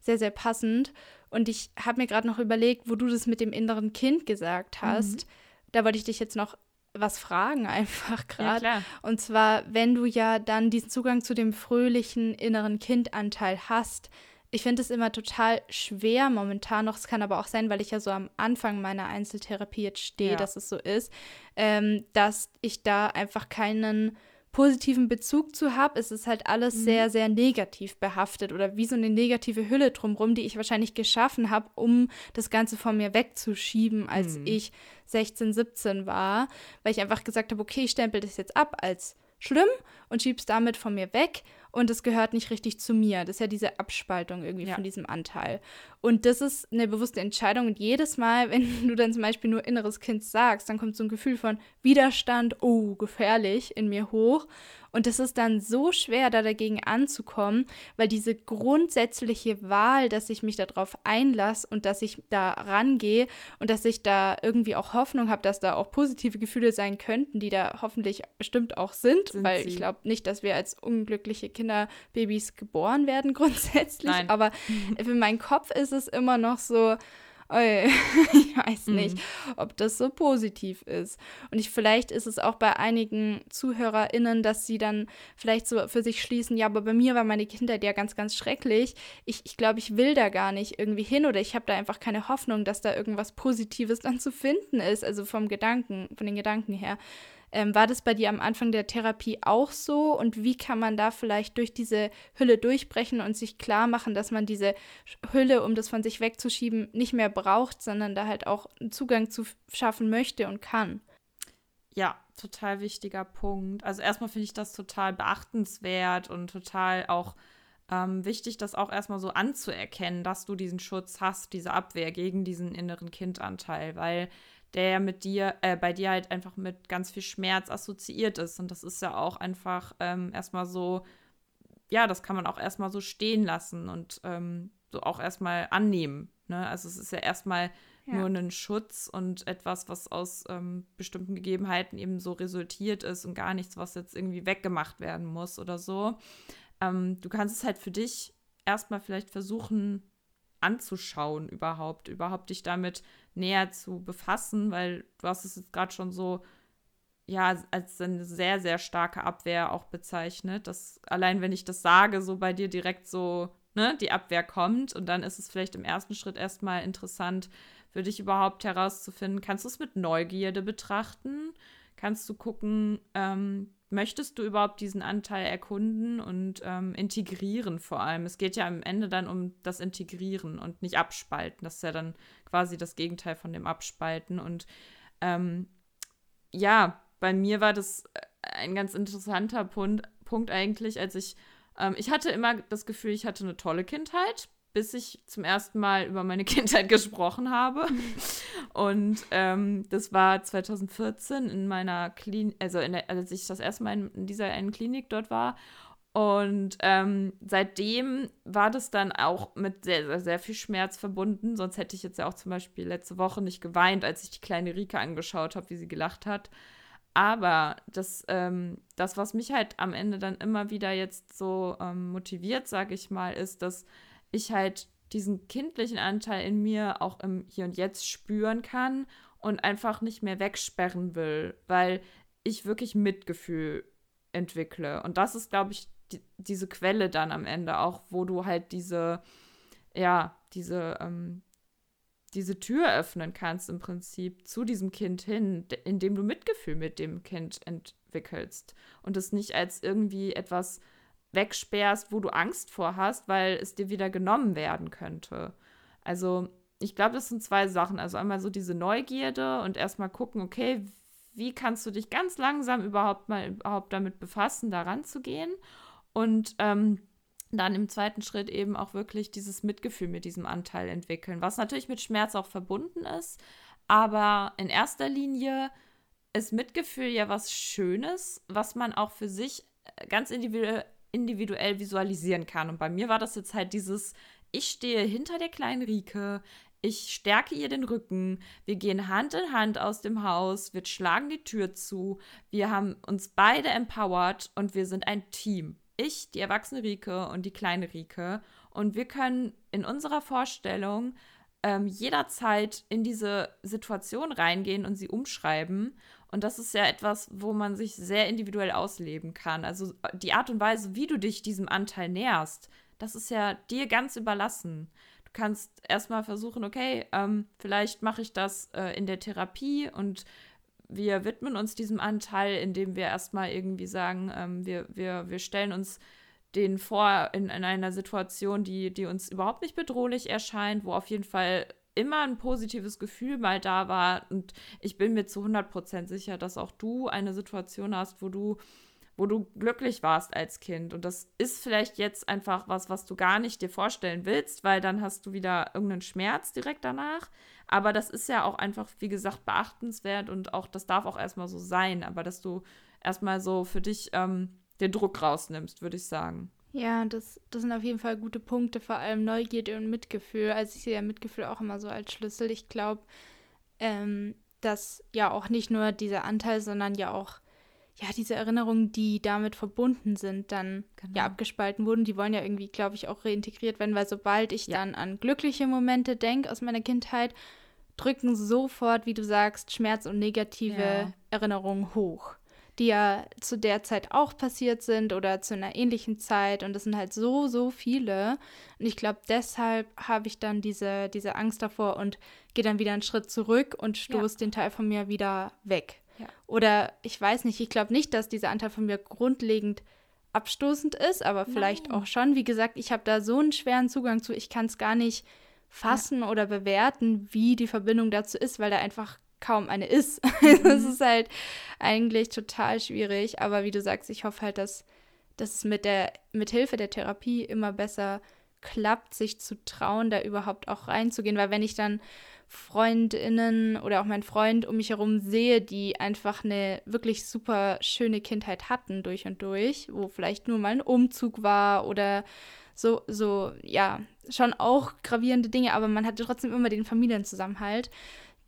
sehr, sehr passend. Und ich habe mir gerade noch überlegt, wo du das mit dem inneren Kind gesagt hast. Mhm. Da wollte ich dich jetzt noch was fragen, einfach gerade. Ja, und zwar, wenn du ja dann diesen Zugang zu dem fröhlichen inneren Kindanteil hast. Ich finde es immer total schwer momentan noch. Es kann aber auch sein, weil ich ja so am Anfang meiner Einzeltherapie jetzt stehe, ja. dass es so ist, ähm, dass ich da einfach keinen positiven Bezug zu habe, ist es halt alles mhm. sehr, sehr negativ behaftet oder wie so eine negative Hülle drumherum, die ich wahrscheinlich geschaffen habe, um das Ganze von mir wegzuschieben, als mhm. ich 16, 17 war, weil ich einfach gesagt habe, okay, ich stempel das jetzt ab als schlimm und schieb's damit von mir weg und es gehört nicht richtig zu mir. Das ist ja diese Abspaltung irgendwie ja. von diesem Anteil. Und das ist eine bewusste Entscheidung. Und jedes Mal, wenn du dann zum Beispiel nur inneres Kind sagst, dann kommt so ein Gefühl von Widerstand, oh, gefährlich in mir hoch. Und es ist dann so schwer, da dagegen anzukommen, weil diese grundsätzliche Wahl, dass ich mich darauf einlasse und dass ich da rangehe und dass ich da irgendwie auch Hoffnung habe, dass da auch positive Gefühle sein könnten, die da hoffentlich bestimmt auch sind, sind weil sie. ich glaube nicht, dass wir als unglückliche Kinderbabys geboren werden grundsätzlich, Nein. aber für meinen Kopf ist es immer noch so, ich weiß mhm. nicht, mhm. ob das so positiv ist. Und ich, vielleicht ist es auch bei einigen ZuhörerInnen, dass sie dann vielleicht so für sich schließen, ja, aber bei mir war meine Kindheit ja ganz, ganz schrecklich. Ich, ich glaube, ich will da gar nicht irgendwie hin oder ich habe da einfach keine Hoffnung, dass da irgendwas Positives dann zu finden ist, also vom Gedanken, von den Gedanken her. Ähm, war das bei dir am Anfang der Therapie auch so? Und wie kann man da vielleicht durch diese Hülle durchbrechen und sich klar machen, dass man diese Hülle, um das von sich wegzuschieben, nicht mehr braucht, sondern da halt auch einen Zugang zu schaffen möchte und kann? Ja, total wichtiger Punkt. Also erstmal finde ich das total beachtenswert und total auch ähm, wichtig, das auch erstmal so anzuerkennen, dass du diesen Schutz hast, diese Abwehr gegen diesen inneren Kindanteil, weil der ja mit dir, äh, bei dir halt einfach mit ganz viel Schmerz assoziiert ist. Und das ist ja auch einfach ähm, erstmal so, ja, das kann man auch erstmal so stehen lassen und ähm, so auch erstmal annehmen. Ne? Also es ist ja erstmal ja. nur ein Schutz und etwas, was aus ähm, bestimmten Gegebenheiten eben so resultiert ist und gar nichts, was jetzt irgendwie weggemacht werden muss oder so. Ähm, du kannst es halt für dich erstmal vielleicht versuchen anzuschauen überhaupt, überhaupt dich damit näher zu befassen, weil du hast es jetzt gerade schon so, ja, als eine sehr, sehr starke Abwehr auch bezeichnet. Dass allein wenn ich das sage, so bei dir direkt so, ne, die Abwehr kommt und dann ist es vielleicht im ersten Schritt erstmal interessant, für dich überhaupt herauszufinden, kannst du es mit Neugierde betrachten? Kannst du gucken, ähm, möchtest du überhaupt diesen Anteil erkunden und ähm, integrieren vor allem? Es geht ja am Ende dann um das Integrieren und nicht abspalten. Das ist ja dann quasi das Gegenteil von dem Abspalten. Und ähm, ja, bei mir war das äh, ein ganz interessanter Punkt, Punkt eigentlich, als ich, ähm, ich hatte immer das Gefühl, ich hatte eine tolle Kindheit, bis ich zum ersten Mal über meine Kindheit gesprochen habe. Und ähm, das war 2014 in meiner Klinik, also der, als ich das erste Mal in, in dieser einen Klinik dort war. Und ähm, seitdem war das dann auch mit sehr, sehr, sehr viel Schmerz verbunden. Sonst hätte ich jetzt ja auch zum Beispiel letzte Woche nicht geweint, als ich die kleine Rike angeschaut habe, wie sie gelacht hat. Aber das, ähm, das, was mich halt am Ende dann immer wieder jetzt so ähm, motiviert, sage ich mal, ist, dass ich halt diesen kindlichen Anteil in mir auch im Hier und Jetzt spüren kann und einfach nicht mehr wegsperren will, weil ich wirklich Mitgefühl entwickle. Und das ist, glaube ich, die, diese Quelle dann am Ende auch, wo du halt diese, ja, diese, ähm, diese Tür öffnen kannst im Prinzip zu diesem Kind hin, indem du Mitgefühl mit dem Kind entwickelst und es nicht als irgendwie etwas wegsperrst, wo du Angst vor hast, weil es dir wieder genommen werden könnte. Also ich glaube, das sind zwei Sachen. Also einmal so diese Neugierde und erstmal gucken, okay, wie kannst du dich ganz langsam überhaupt mal überhaupt damit befassen, daran zu gehen und ähm, dann im zweiten Schritt eben auch wirklich dieses Mitgefühl mit diesem Anteil entwickeln, was natürlich mit Schmerz auch verbunden ist, aber in erster Linie ist Mitgefühl ja was Schönes, was man auch für sich ganz individuell individuell visualisieren kann. Und bei mir war das jetzt halt dieses, ich stehe hinter der kleinen Rike, ich stärke ihr den Rücken, wir gehen Hand in Hand aus dem Haus, wir schlagen die Tür zu, wir haben uns beide empowered und wir sind ein Team. Ich, die erwachsene Rike und die kleine Rike. Und wir können in unserer Vorstellung ähm, jederzeit in diese Situation reingehen und sie umschreiben. Und das ist ja etwas, wo man sich sehr individuell ausleben kann. Also äh, die Art und Weise, wie du dich diesem Anteil näherst, das ist ja dir ganz überlassen. Du kannst erstmal versuchen, okay, ähm, vielleicht mache ich das äh, in der Therapie und wir widmen uns diesem Anteil, indem wir erstmal irgendwie sagen, ähm, wir, wir, wir stellen uns den vor in, in einer Situation, die, die uns überhaupt nicht bedrohlich erscheint, wo auf jeden Fall immer ein positives Gefühl mal da war. Und ich bin mir zu 100% sicher, dass auch du eine Situation hast, wo du, wo du glücklich warst als Kind. Und das ist vielleicht jetzt einfach was, was du gar nicht dir vorstellen willst, weil dann hast du wieder irgendeinen Schmerz direkt danach. Aber das ist ja auch einfach, wie gesagt, beachtenswert und auch, das darf auch erstmal so sein. Aber dass du erstmal so für dich ähm, den Druck rausnimmst, würde ich sagen. Ja, das, das sind auf jeden Fall gute Punkte, vor allem Neugierde und Mitgefühl. Also ich sehe ja Mitgefühl auch immer so als Schlüssel. Ich glaube, ähm, dass ja auch nicht nur dieser Anteil, sondern ja auch ja diese Erinnerungen, die damit verbunden sind, dann genau. ja abgespalten wurden. Die wollen ja irgendwie, glaube ich, auch reintegriert werden, weil sobald ich ja. dann an glückliche Momente denke aus meiner Kindheit, drücken sofort, wie du sagst, Schmerz und negative ja. Erinnerungen hoch die ja zu der Zeit auch passiert sind oder zu einer ähnlichen Zeit. Und das sind halt so, so viele. Und ich glaube, deshalb habe ich dann diese, diese Angst davor und gehe dann wieder einen Schritt zurück und stoße ja. den Teil von mir wieder weg. Ja. Oder ich weiß nicht, ich glaube nicht, dass dieser Anteil von mir grundlegend abstoßend ist, aber vielleicht Nein. auch schon. Wie gesagt, ich habe da so einen schweren Zugang zu, ich kann es gar nicht fassen ja. oder bewerten, wie die Verbindung dazu ist, weil da einfach kaum eine ist. Mhm. das ist halt eigentlich total schwierig. Aber wie du sagst, ich hoffe halt, dass, dass es mit der, mit Hilfe der Therapie immer besser klappt, sich zu trauen, da überhaupt auch reinzugehen. Weil wenn ich dann FreundInnen oder auch meinen Freund um mich herum sehe, die einfach eine wirklich super schöne Kindheit hatten durch und durch, wo vielleicht nur mal ein Umzug war oder so, so, ja, schon auch gravierende Dinge, aber man hatte trotzdem immer den Familienzusammenhalt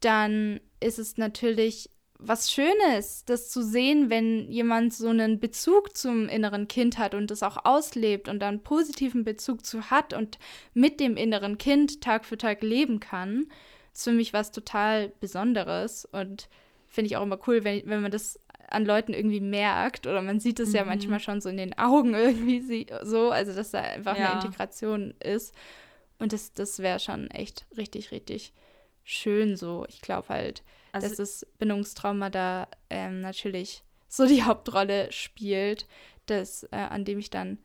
dann ist es natürlich was Schönes, das zu sehen, wenn jemand so einen Bezug zum inneren Kind hat und das auch auslebt und dann positiven Bezug zu hat und mit dem inneren Kind Tag für Tag leben kann. Das ist für mich was total Besonderes und finde ich auch immer cool, wenn, wenn man das an Leuten irgendwie merkt oder man sieht es mhm. ja manchmal schon so in den Augen irgendwie so, also dass da einfach ja. eine Integration ist. Und das, das wäre schon echt richtig, richtig schön so. Ich glaube halt, also, dass das Bindungstrauma da ähm, natürlich so die Hauptrolle spielt, das, äh, an dem ich dann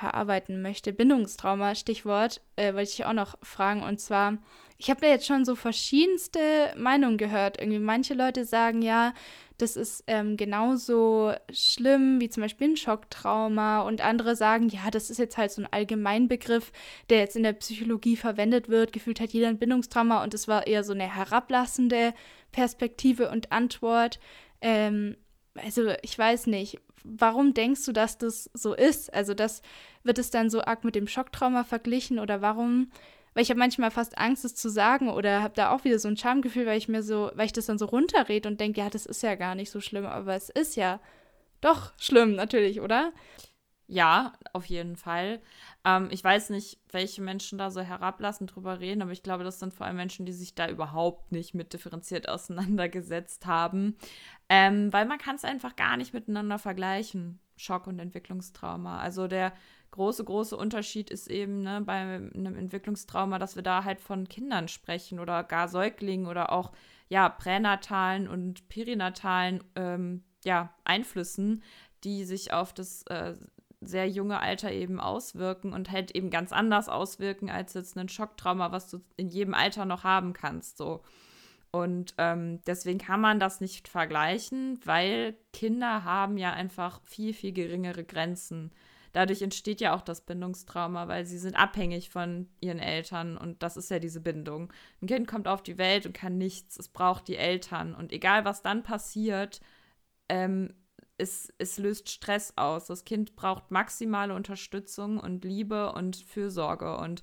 ja, arbeiten möchte. Bindungstrauma, Stichwort, äh, wollte ich auch noch fragen. Und zwar, ich habe da jetzt schon so verschiedenste Meinungen gehört. Irgendwie manche Leute sagen, ja, das ist ähm, genauso schlimm wie zum Beispiel ein Schocktrauma. Und andere sagen, ja, das ist jetzt halt so ein Allgemeinbegriff, der jetzt in der Psychologie verwendet wird. Gefühlt hat jeder ein Bindungstrauma und es war eher so eine herablassende Perspektive und Antwort. Ähm, also ich weiß nicht, warum denkst du, dass das so ist? Also das wird es dann so arg mit dem Schocktrauma verglichen oder warum? Weil ich habe manchmal fast Angst, es zu sagen oder habe da auch wieder so ein Schamgefühl, weil ich mir so, weil ich das dann so runterrede und denke, ja, das ist ja gar nicht so schlimm, aber es ist ja doch schlimm, natürlich, oder? Ja, auf jeden Fall. Ähm, ich weiß nicht, welche Menschen da so herablassend drüber reden, aber ich glaube, das sind vor allem Menschen, die sich da überhaupt nicht mit differenziert auseinandergesetzt haben. Ähm, weil man kann es einfach gar nicht miteinander vergleichen, Schock und Entwicklungstrauma. Also der große, große Unterschied ist eben ne, bei einem Entwicklungstrauma, dass wir da halt von Kindern sprechen oder gar Säuglingen oder auch ja, pränatalen und perinatalen ähm, ja, Einflüssen, die sich auf das äh, sehr junge Alter eben auswirken und halt eben ganz anders auswirken als jetzt ein Schocktrauma, was du in jedem Alter noch haben kannst. So. Und ähm, deswegen kann man das nicht vergleichen, weil Kinder haben ja einfach viel, viel geringere Grenzen. Dadurch entsteht ja auch das Bindungstrauma, weil sie sind abhängig von ihren Eltern und das ist ja diese Bindung. Ein Kind kommt auf die Welt und kann nichts, es braucht die Eltern und egal was dann passiert, ähm, es, es löst Stress aus. Das Kind braucht maximale Unterstützung und Liebe und Fürsorge. Und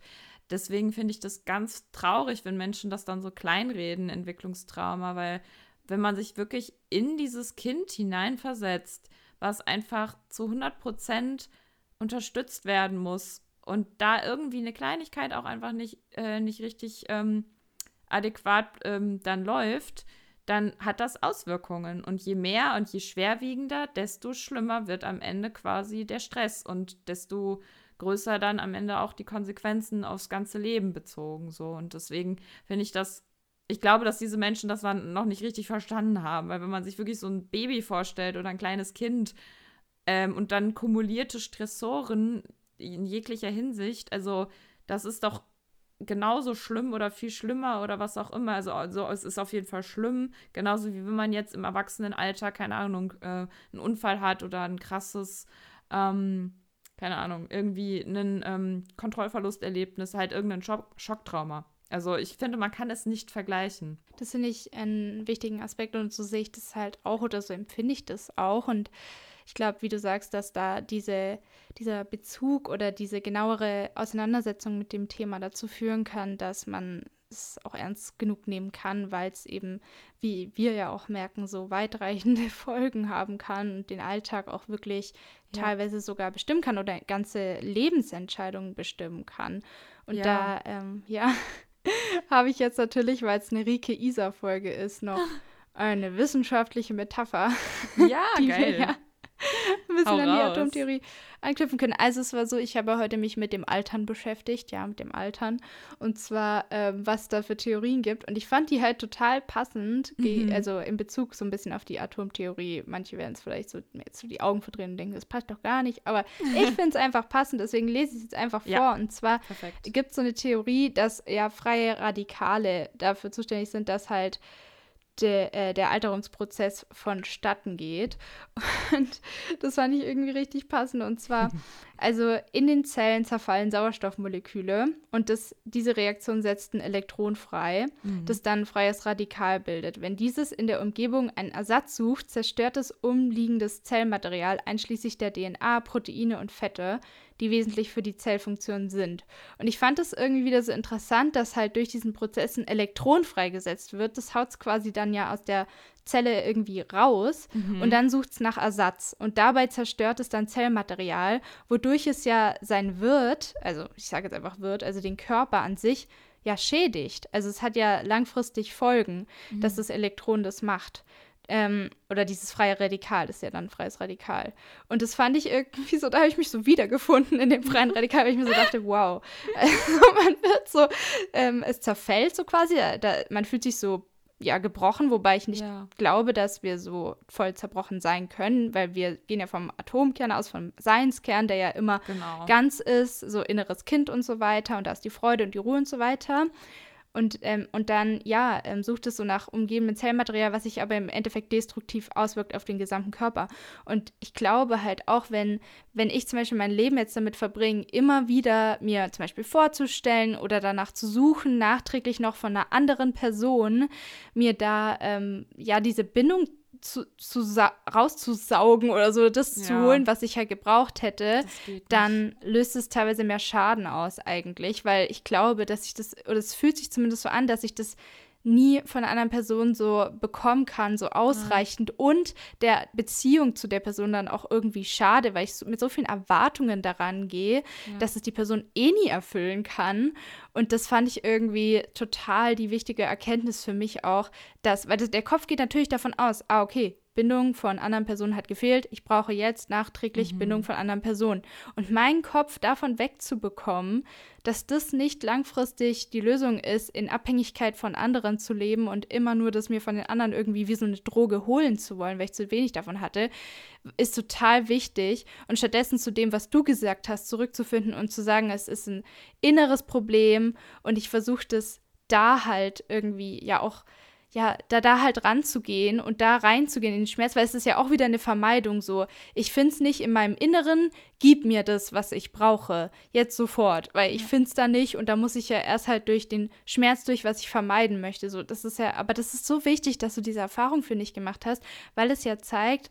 deswegen finde ich das ganz traurig, wenn Menschen das dann so kleinreden, Entwicklungstrauma, weil wenn man sich wirklich in dieses Kind hineinversetzt, was einfach zu 100 Prozent unterstützt werden muss und da irgendwie eine Kleinigkeit auch einfach nicht, äh, nicht richtig ähm, adäquat ähm, dann läuft, dann hat das Auswirkungen. Und je mehr und je schwerwiegender, desto schlimmer wird am Ende quasi der Stress und desto größer dann am Ende auch die Konsequenzen aufs ganze Leben bezogen. So. Und deswegen finde ich das, ich glaube, dass diese Menschen das noch nicht richtig verstanden haben. Weil wenn man sich wirklich so ein Baby vorstellt oder ein kleines Kind ähm, und dann kumulierte Stressoren in jeglicher Hinsicht, also das ist doch genauso schlimm oder viel schlimmer oder was auch immer. Also, also es ist auf jeden Fall schlimm. Genauso wie wenn man jetzt im Erwachsenenalter, keine Ahnung, äh, einen Unfall hat oder ein krasses, ähm, keine Ahnung, irgendwie ein ähm, Kontrollverlusterlebnis, halt irgendein Schock Schocktrauma. Also ich finde, man kann es nicht vergleichen. Das finde ich einen wichtigen Aspekt und so sehe ich das halt auch oder so empfinde ich das auch. Und ich glaube, wie du sagst, dass da diese, dieser Bezug oder diese genauere Auseinandersetzung mit dem Thema dazu führen kann, dass man es auch ernst genug nehmen kann, weil es eben, wie wir ja auch merken, so weitreichende Folgen haben kann und den Alltag auch wirklich ja. teilweise sogar bestimmen kann oder ganze Lebensentscheidungen bestimmen kann. Und ja. da, ähm, ja, habe ich jetzt natürlich, weil es eine Rike-Isa-Folge ist, noch eine wissenschaftliche Metapher. Ja, geil. Wir, ja, ein bisschen Hau an die raus. Atomtheorie anknüpfen können. Also es war so, ich habe heute mich mit dem Altern beschäftigt, ja, mit dem Altern. Und zwar, ähm, was da für Theorien gibt. Und ich fand die halt total passend, mhm. also in Bezug so ein bisschen auf die Atomtheorie. Manche werden es vielleicht so jetzt so die Augen verdrehen und denken, das passt doch gar nicht. Aber ich finde es einfach passend, deswegen lese ich es jetzt einfach ja. vor. Und zwar gibt es so eine Theorie, dass ja freie Radikale dafür zuständig sind, dass halt der, äh, der Alterungsprozess vonstatten geht. Und das fand ich irgendwie richtig passend. Und zwar, also in den Zellen zerfallen Sauerstoffmoleküle und das, diese Reaktion setzt ein Elektron frei, mhm. das dann ein freies Radikal bildet. Wenn dieses in der Umgebung einen Ersatz sucht, zerstört es umliegendes Zellmaterial, einschließlich der DNA, Proteine und Fette, die wesentlich für die Zellfunktion sind. Und ich fand es irgendwie wieder so interessant, dass halt durch diesen Prozess ein Elektron freigesetzt wird. Das haut es quasi dann ja aus der Zelle irgendwie raus mhm. und dann sucht es nach Ersatz. Und dabei zerstört es dann Zellmaterial, wodurch es ja sein Wirt, also ich sage jetzt einfach Wirt, also den Körper an sich, ja schädigt. Also es hat ja langfristig Folgen, mhm. dass das Elektron das macht. Ähm, oder dieses freie Radikal, ist ja dann freies Radikal. Und das fand ich irgendwie so, da habe ich mich so wiedergefunden in dem freien Radikal, weil ich mir so dachte, wow. Also man wird so, ähm, es zerfällt so quasi, da, man fühlt sich so ja gebrochen, wobei ich nicht ja. glaube, dass wir so voll zerbrochen sein können, weil wir gehen ja vom Atomkern aus, vom Seinskern, der ja immer genau. ganz ist, so inneres Kind und so weiter und da ist die Freude und die Ruhe und so weiter. Und, ähm, und dann, ja, ähm, sucht es so nach umgebendem Zellmaterial, was sich aber im Endeffekt destruktiv auswirkt auf den gesamten Körper. Und ich glaube halt auch, wenn, wenn ich zum Beispiel mein Leben jetzt damit verbringe, immer wieder mir zum Beispiel vorzustellen oder danach zu suchen, nachträglich noch von einer anderen Person, mir da ähm, ja diese Bindung zu, zu rauszusaugen oder so, das ja. zu holen, was ich halt gebraucht hätte, dann löst es teilweise mehr Schaden aus eigentlich, weil ich glaube, dass ich das, oder es fühlt sich zumindest so an, dass ich das nie von einer anderen Person so bekommen kann, so ausreichend ja. und der Beziehung zu der Person dann auch irgendwie schade, weil ich so, mit so vielen Erwartungen daran gehe, ja. dass es die Person eh nie erfüllen kann. Und das fand ich irgendwie total die wichtige Erkenntnis für mich auch, dass, weil das, der Kopf geht natürlich davon aus, ah, okay, Bindung von anderen Personen hat gefehlt. Ich brauche jetzt nachträglich mhm. Bindung von anderen Personen. Und meinen Kopf davon wegzubekommen, dass das nicht langfristig die Lösung ist, in Abhängigkeit von anderen zu leben und immer nur das mir von den anderen irgendwie wie so eine Droge holen zu wollen, weil ich zu wenig davon hatte, ist total wichtig. Und stattdessen zu dem, was du gesagt hast, zurückzufinden und zu sagen, es ist ein inneres Problem und ich versuche das da halt irgendwie ja auch ja, da, da halt ranzugehen und da reinzugehen in den Schmerz, weil es ist ja auch wieder eine Vermeidung so. Ich finde es nicht in meinem Inneren, gib mir das, was ich brauche, jetzt sofort, weil ich finde es da nicht und da muss ich ja erst halt durch den Schmerz durch, was ich vermeiden möchte. So, das ist ja, aber das ist so wichtig, dass du diese Erfahrung, finde ich, gemacht hast, weil es ja zeigt,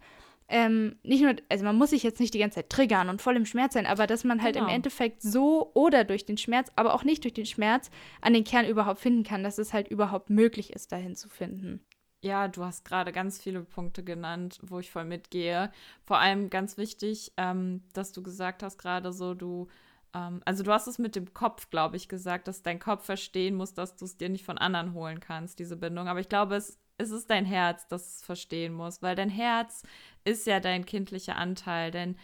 ähm, nicht nur, also man muss sich jetzt nicht die ganze Zeit triggern und voll im Schmerz sein, aber dass man halt genau. im Endeffekt so oder durch den Schmerz, aber auch nicht durch den Schmerz an den Kern überhaupt finden kann, dass es halt überhaupt möglich ist, dahin zu finden. Ja, du hast gerade ganz viele Punkte genannt, wo ich voll mitgehe. Vor allem ganz wichtig, ähm, dass du gesagt hast, gerade so, du ähm, also du hast es mit dem Kopf, glaube ich, gesagt, dass dein Kopf verstehen muss, dass du es dir nicht von anderen holen kannst, diese Bindung. Aber ich glaube, es es ist dein Herz, das es verstehen muss, weil dein Herz ist ja dein kindlicher Anteil, denn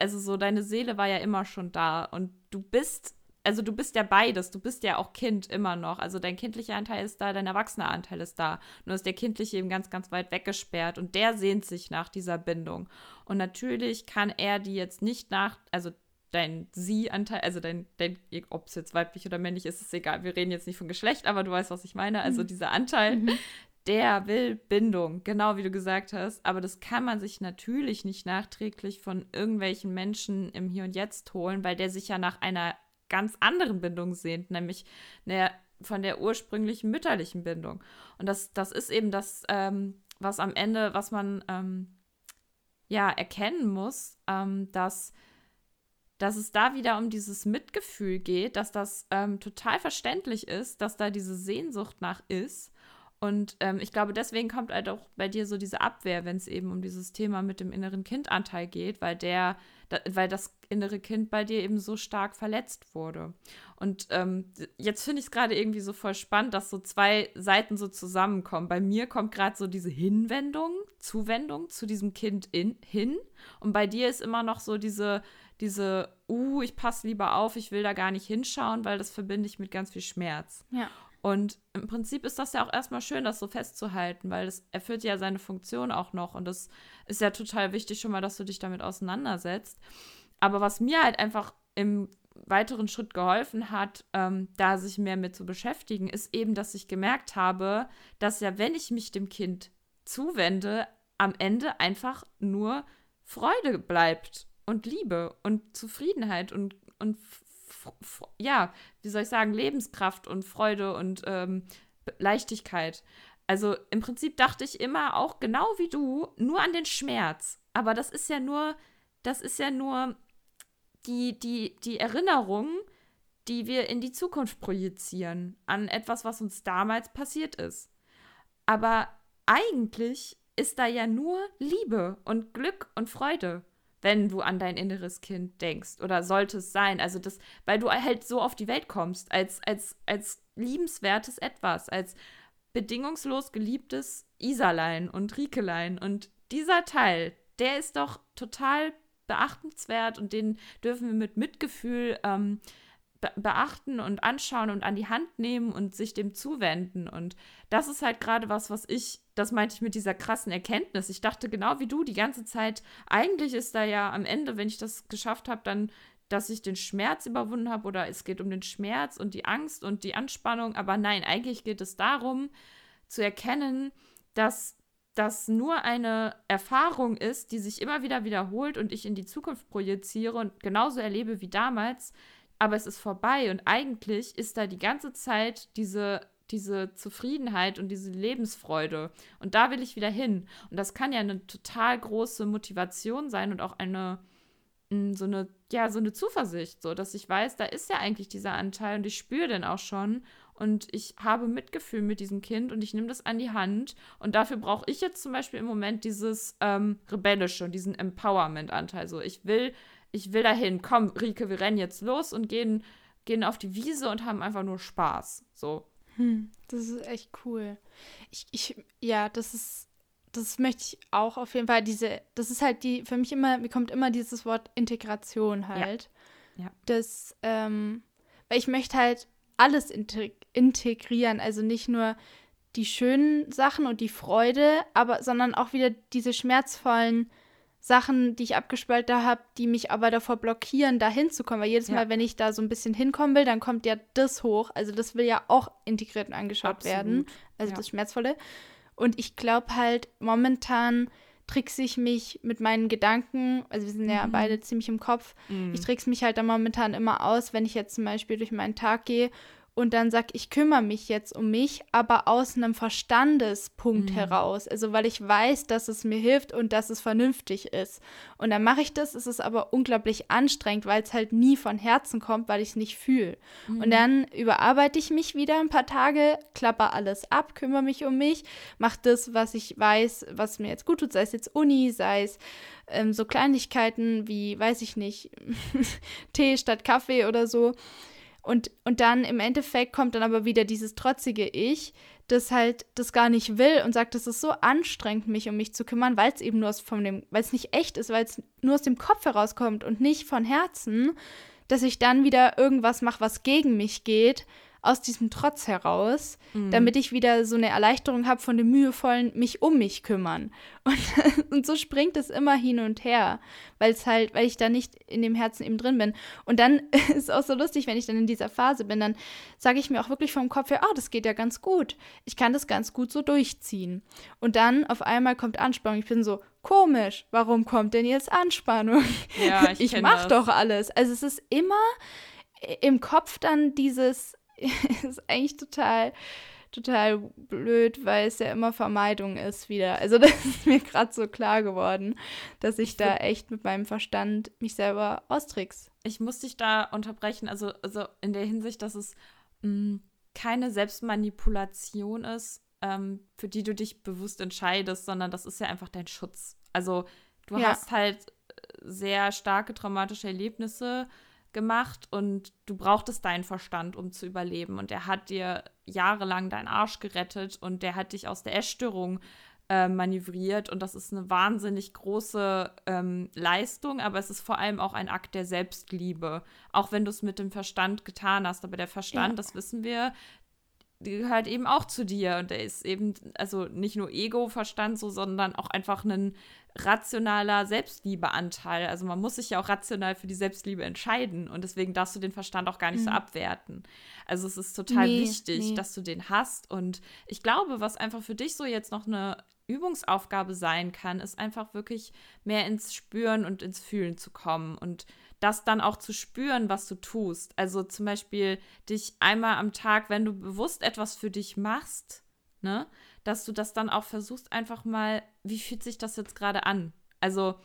also so deine Seele war ja immer schon da und du bist also du bist ja beides, du bist ja auch Kind immer noch. Also dein kindlicher Anteil ist da, dein erwachsener Anteil ist da. Nur ist der kindliche eben ganz, ganz weit weggesperrt und der sehnt sich nach dieser Bindung. Und natürlich kann er die jetzt nicht nach, also dein Sie-Anteil, also dein, dein ob es jetzt weiblich oder männlich ist, ist egal. Wir reden jetzt nicht von Geschlecht, aber du weißt, was ich meine. Also mhm. dieser Anteil, mhm der will Bindung, genau wie du gesagt hast. Aber das kann man sich natürlich nicht nachträglich von irgendwelchen Menschen im Hier und Jetzt holen, weil der sich ja nach einer ganz anderen Bindung sehnt, nämlich eine, von der ursprünglichen mütterlichen Bindung. Und das, das ist eben das, ähm, was am Ende, was man ähm, ja erkennen muss, ähm, dass dass es da wieder um dieses Mitgefühl geht, dass das ähm, total verständlich ist, dass da diese Sehnsucht nach ist und ähm, ich glaube, deswegen kommt halt auch bei dir so diese Abwehr, wenn es eben um dieses Thema mit dem inneren Kindanteil geht, weil der, da, weil das innere Kind bei dir eben so stark verletzt wurde. Und ähm, jetzt finde ich es gerade irgendwie so voll spannend, dass so zwei Seiten so zusammenkommen. Bei mir kommt gerade so diese Hinwendung, Zuwendung zu diesem Kind in, hin. Und bei dir ist immer noch so diese, diese, uh, ich passe lieber auf, ich will da gar nicht hinschauen, weil das verbinde ich mit ganz viel Schmerz. Ja. Und im Prinzip ist das ja auch erstmal schön, das so festzuhalten, weil es erfüllt ja seine Funktion auch noch. Und das ist ja total wichtig schon mal, dass du dich damit auseinandersetzt. Aber was mir halt einfach im weiteren Schritt geholfen hat, ähm, da sich mehr mit zu beschäftigen, ist eben, dass ich gemerkt habe, dass ja, wenn ich mich dem Kind zuwende, am Ende einfach nur Freude bleibt und Liebe und Zufriedenheit und, und ja, wie soll ich sagen, Lebenskraft und Freude und ähm, Leichtigkeit. Also im Prinzip dachte ich immer auch genau wie du nur an den Schmerz. Aber das ist ja nur, das ist ja nur die, die, die Erinnerung, die wir in die Zukunft projizieren, an etwas, was uns damals passiert ist. Aber eigentlich ist da ja nur Liebe und Glück und Freude wenn du an dein inneres Kind denkst oder sollte es sein. Also das, weil du halt so auf die Welt kommst, als, als, als liebenswertes Etwas, als bedingungslos geliebtes Isalein und Riekelein. Und dieser Teil, der ist doch total beachtenswert und den dürfen wir mit Mitgefühl ähm, beachten und anschauen und an die Hand nehmen und sich dem zuwenden. Und das ist halt gerade was, was ich, das meinte ich mit dieser krassen Erkenntnis. Ich dachte genau wie du die ganze Zeit, eigentlich ist da ja am Ende, wenn ich das geschafft habe, dann dass ich den Schmerz überwunden habe oder es geht um den Schmerz und die Angst und die Anspannung. Aber nein, eigentlich geht es darum, zu erkennen, dass das nur eine Erfahrung ist, die sich immer wieder wiederholt und ich in die Zukunft projiziere und genauso erlebe wie damals, aber es ist vorbei und eigentlich ist da die ganze Zeit diese diese Zufriedenheit und diese Lebensfreude. Und da will ich wieder hin. Und das kann ja eine total große Motivation sein und auch eine, mm, so eine, ja, so eine Zuversicht, so dass ich weiß, da ist ja eigentlich dieser Anteil und ich spüre den auch schon und ich habe Mitgefühl mit diesem Kind und ich nehme das an die Hand. Und dafür brauche ich jetzt zum Beispiel im Moment dieses ähm, Rebellische und diesen Empowerment-Anteil. So, ich will, ich will dahin, komm, Rike, wir rennen jetzt los und gehen, gehen auf die Wiese und haben einfach nur Spaß. So. Hm, das ist echt cool. Ich, ich, ja, das ist, das möchte ich auch auf jeden Fall, diese, das ist halt die, für mich immer, mir kommt immer dieses Wort Integration halt. Ja. ja. Das, ähm, weil ich möchte halt alles integrieren. Also nicht nur die schönen Sachen und die Freude, aber sondern auch wieder diese schmerzvollen Sachen, die ich abgespaltet habe, die mich aber davor blockieren, da hinzukommen. Weil jedes ja. Mal, wenn ich da so ein bisschen hinkommen will, dann kommt ja das hoch. Also das will ja auch integriert und angeschaut Absolut. werden. Also ja. das Schmerzvolle. Und ich glaube halt, momentan trickse ich mich mit meinen Gedanken, also wir sind ja mhm. beide ziemlich im Kopf, mhm. ich trickse mich halt da momentan immer aus, wenn ich jetzt zum Beispiel durch meinen Tag gehe und dann sag, ich kümmere mich jetzt um mich, aber aus einem Verstandespunkt mhm. heraus. Also weil ich weiß, dass es mir hilft und dass es vernünftig ist. Und dann mache ich das, es ist aber unglaublich anstrengend, weil es halt nie von Herzen kommt, weil ich es nicht fühle. Mhm. Und dann überarbeite ich mich wieder ein paar Tage, klapper alles ab, kümmere mich um mich, mache das, was ich weiß, was mir jetzt gut tut, sei es jetzt Uni, sei es ähm, so Kleinigkeiten wie, weiß ich nicht, Tee statt Kaffee oder so. Und, und dann im Endeffekt kommt dann aber wieder dieses trotzige Ich, das halt das gar nicht will und sagt, es ist so anstrengend, mich um mich zu kümmern, weil es eben nur aus von dem, weil es nicht echt ist, weil es nur aus dem Kopf herauskommt und nicht von Herzen, dass ich dann wieder irgendwas mache, was gegen mich geht, aus diesem Trotz heraus, mhm. damit ich wieder so eine Erleichterung habe von dem mühevollen mich um mich kümmern. Und, und so springt es immer hin und her, weil es halt, weil ich da nicht in dem Herzen eben drin bin. Und dann ist es auch so lustig, wenn ich dann in dieser Phase bin, dann sage ich mir auch wirklich vom Kopf her, oh, das geht ja ganz gut. Ich kann das ganz gut so durchziehen. Und dann auf einmal kommt Anspannung. Ich bin so, komisch, warum kommt denn jetzt Anspannung? Ja, ich, ich mach das. doch alles. Also es ist immer im Kopf dann dieses, ist eigentlich total, total blöd, weil es ja immer Vermeidung ist wieder. Also das ist mir gerade so klar geworden, dass ich da echt mit meinem Verstand mich selber austrickse. Ich muss dich da unterbrechen, also, also in der Hinsicht, dass es mh, mm, keine Selbstmanipulation ist, ähm, für die du dich bewusst entscheidest, sondern das ist ja einfach dein Schutz. Also du ja. hast halt äh, sehr starke traumatische Erlebnisse gemacht und du brauchtest deinen Verstand, um zu überleben. Und er hat dir jahrelang deinen Arsch gerettet und der hat dich aus der Essstörung äh, manövriert. Und das ist eine wahnsinnig große ähm, Leistung, aber es ist vor allem auch ein Akt der Selbstliebe. Auch wenn du es mit dem Verstand getan hast. Aber der Verstand, ja. das wissen wir, gehört eben auch zu dir und er ist eben also nicht nur Ego-Verstand so, sondern auch einfach ein rationaler Selbstliebeanteil. Also man muss sich ja auch rational für die Selbstliebe entscheiden und deswegen darfst du den Verstand auch gar nicht mhm. so abwerten. Also es ist total nee, wichtig, nee. dass du den hast und ich glaube, was einfach für dich so jetzt noch eine Übungsaufgabe sein kann, ist einfach wirklich mehr ins Spüren und ins Fühlen zu kommen und das dann auch zu spüren, was du tust. Also zum Beispiel dich einmal am Tag, wenn du bewusst etwas für dich machst, ne, dass du das dann auch versuchst, einfach mal, wie fühlt sich das jetzt gerade an? Also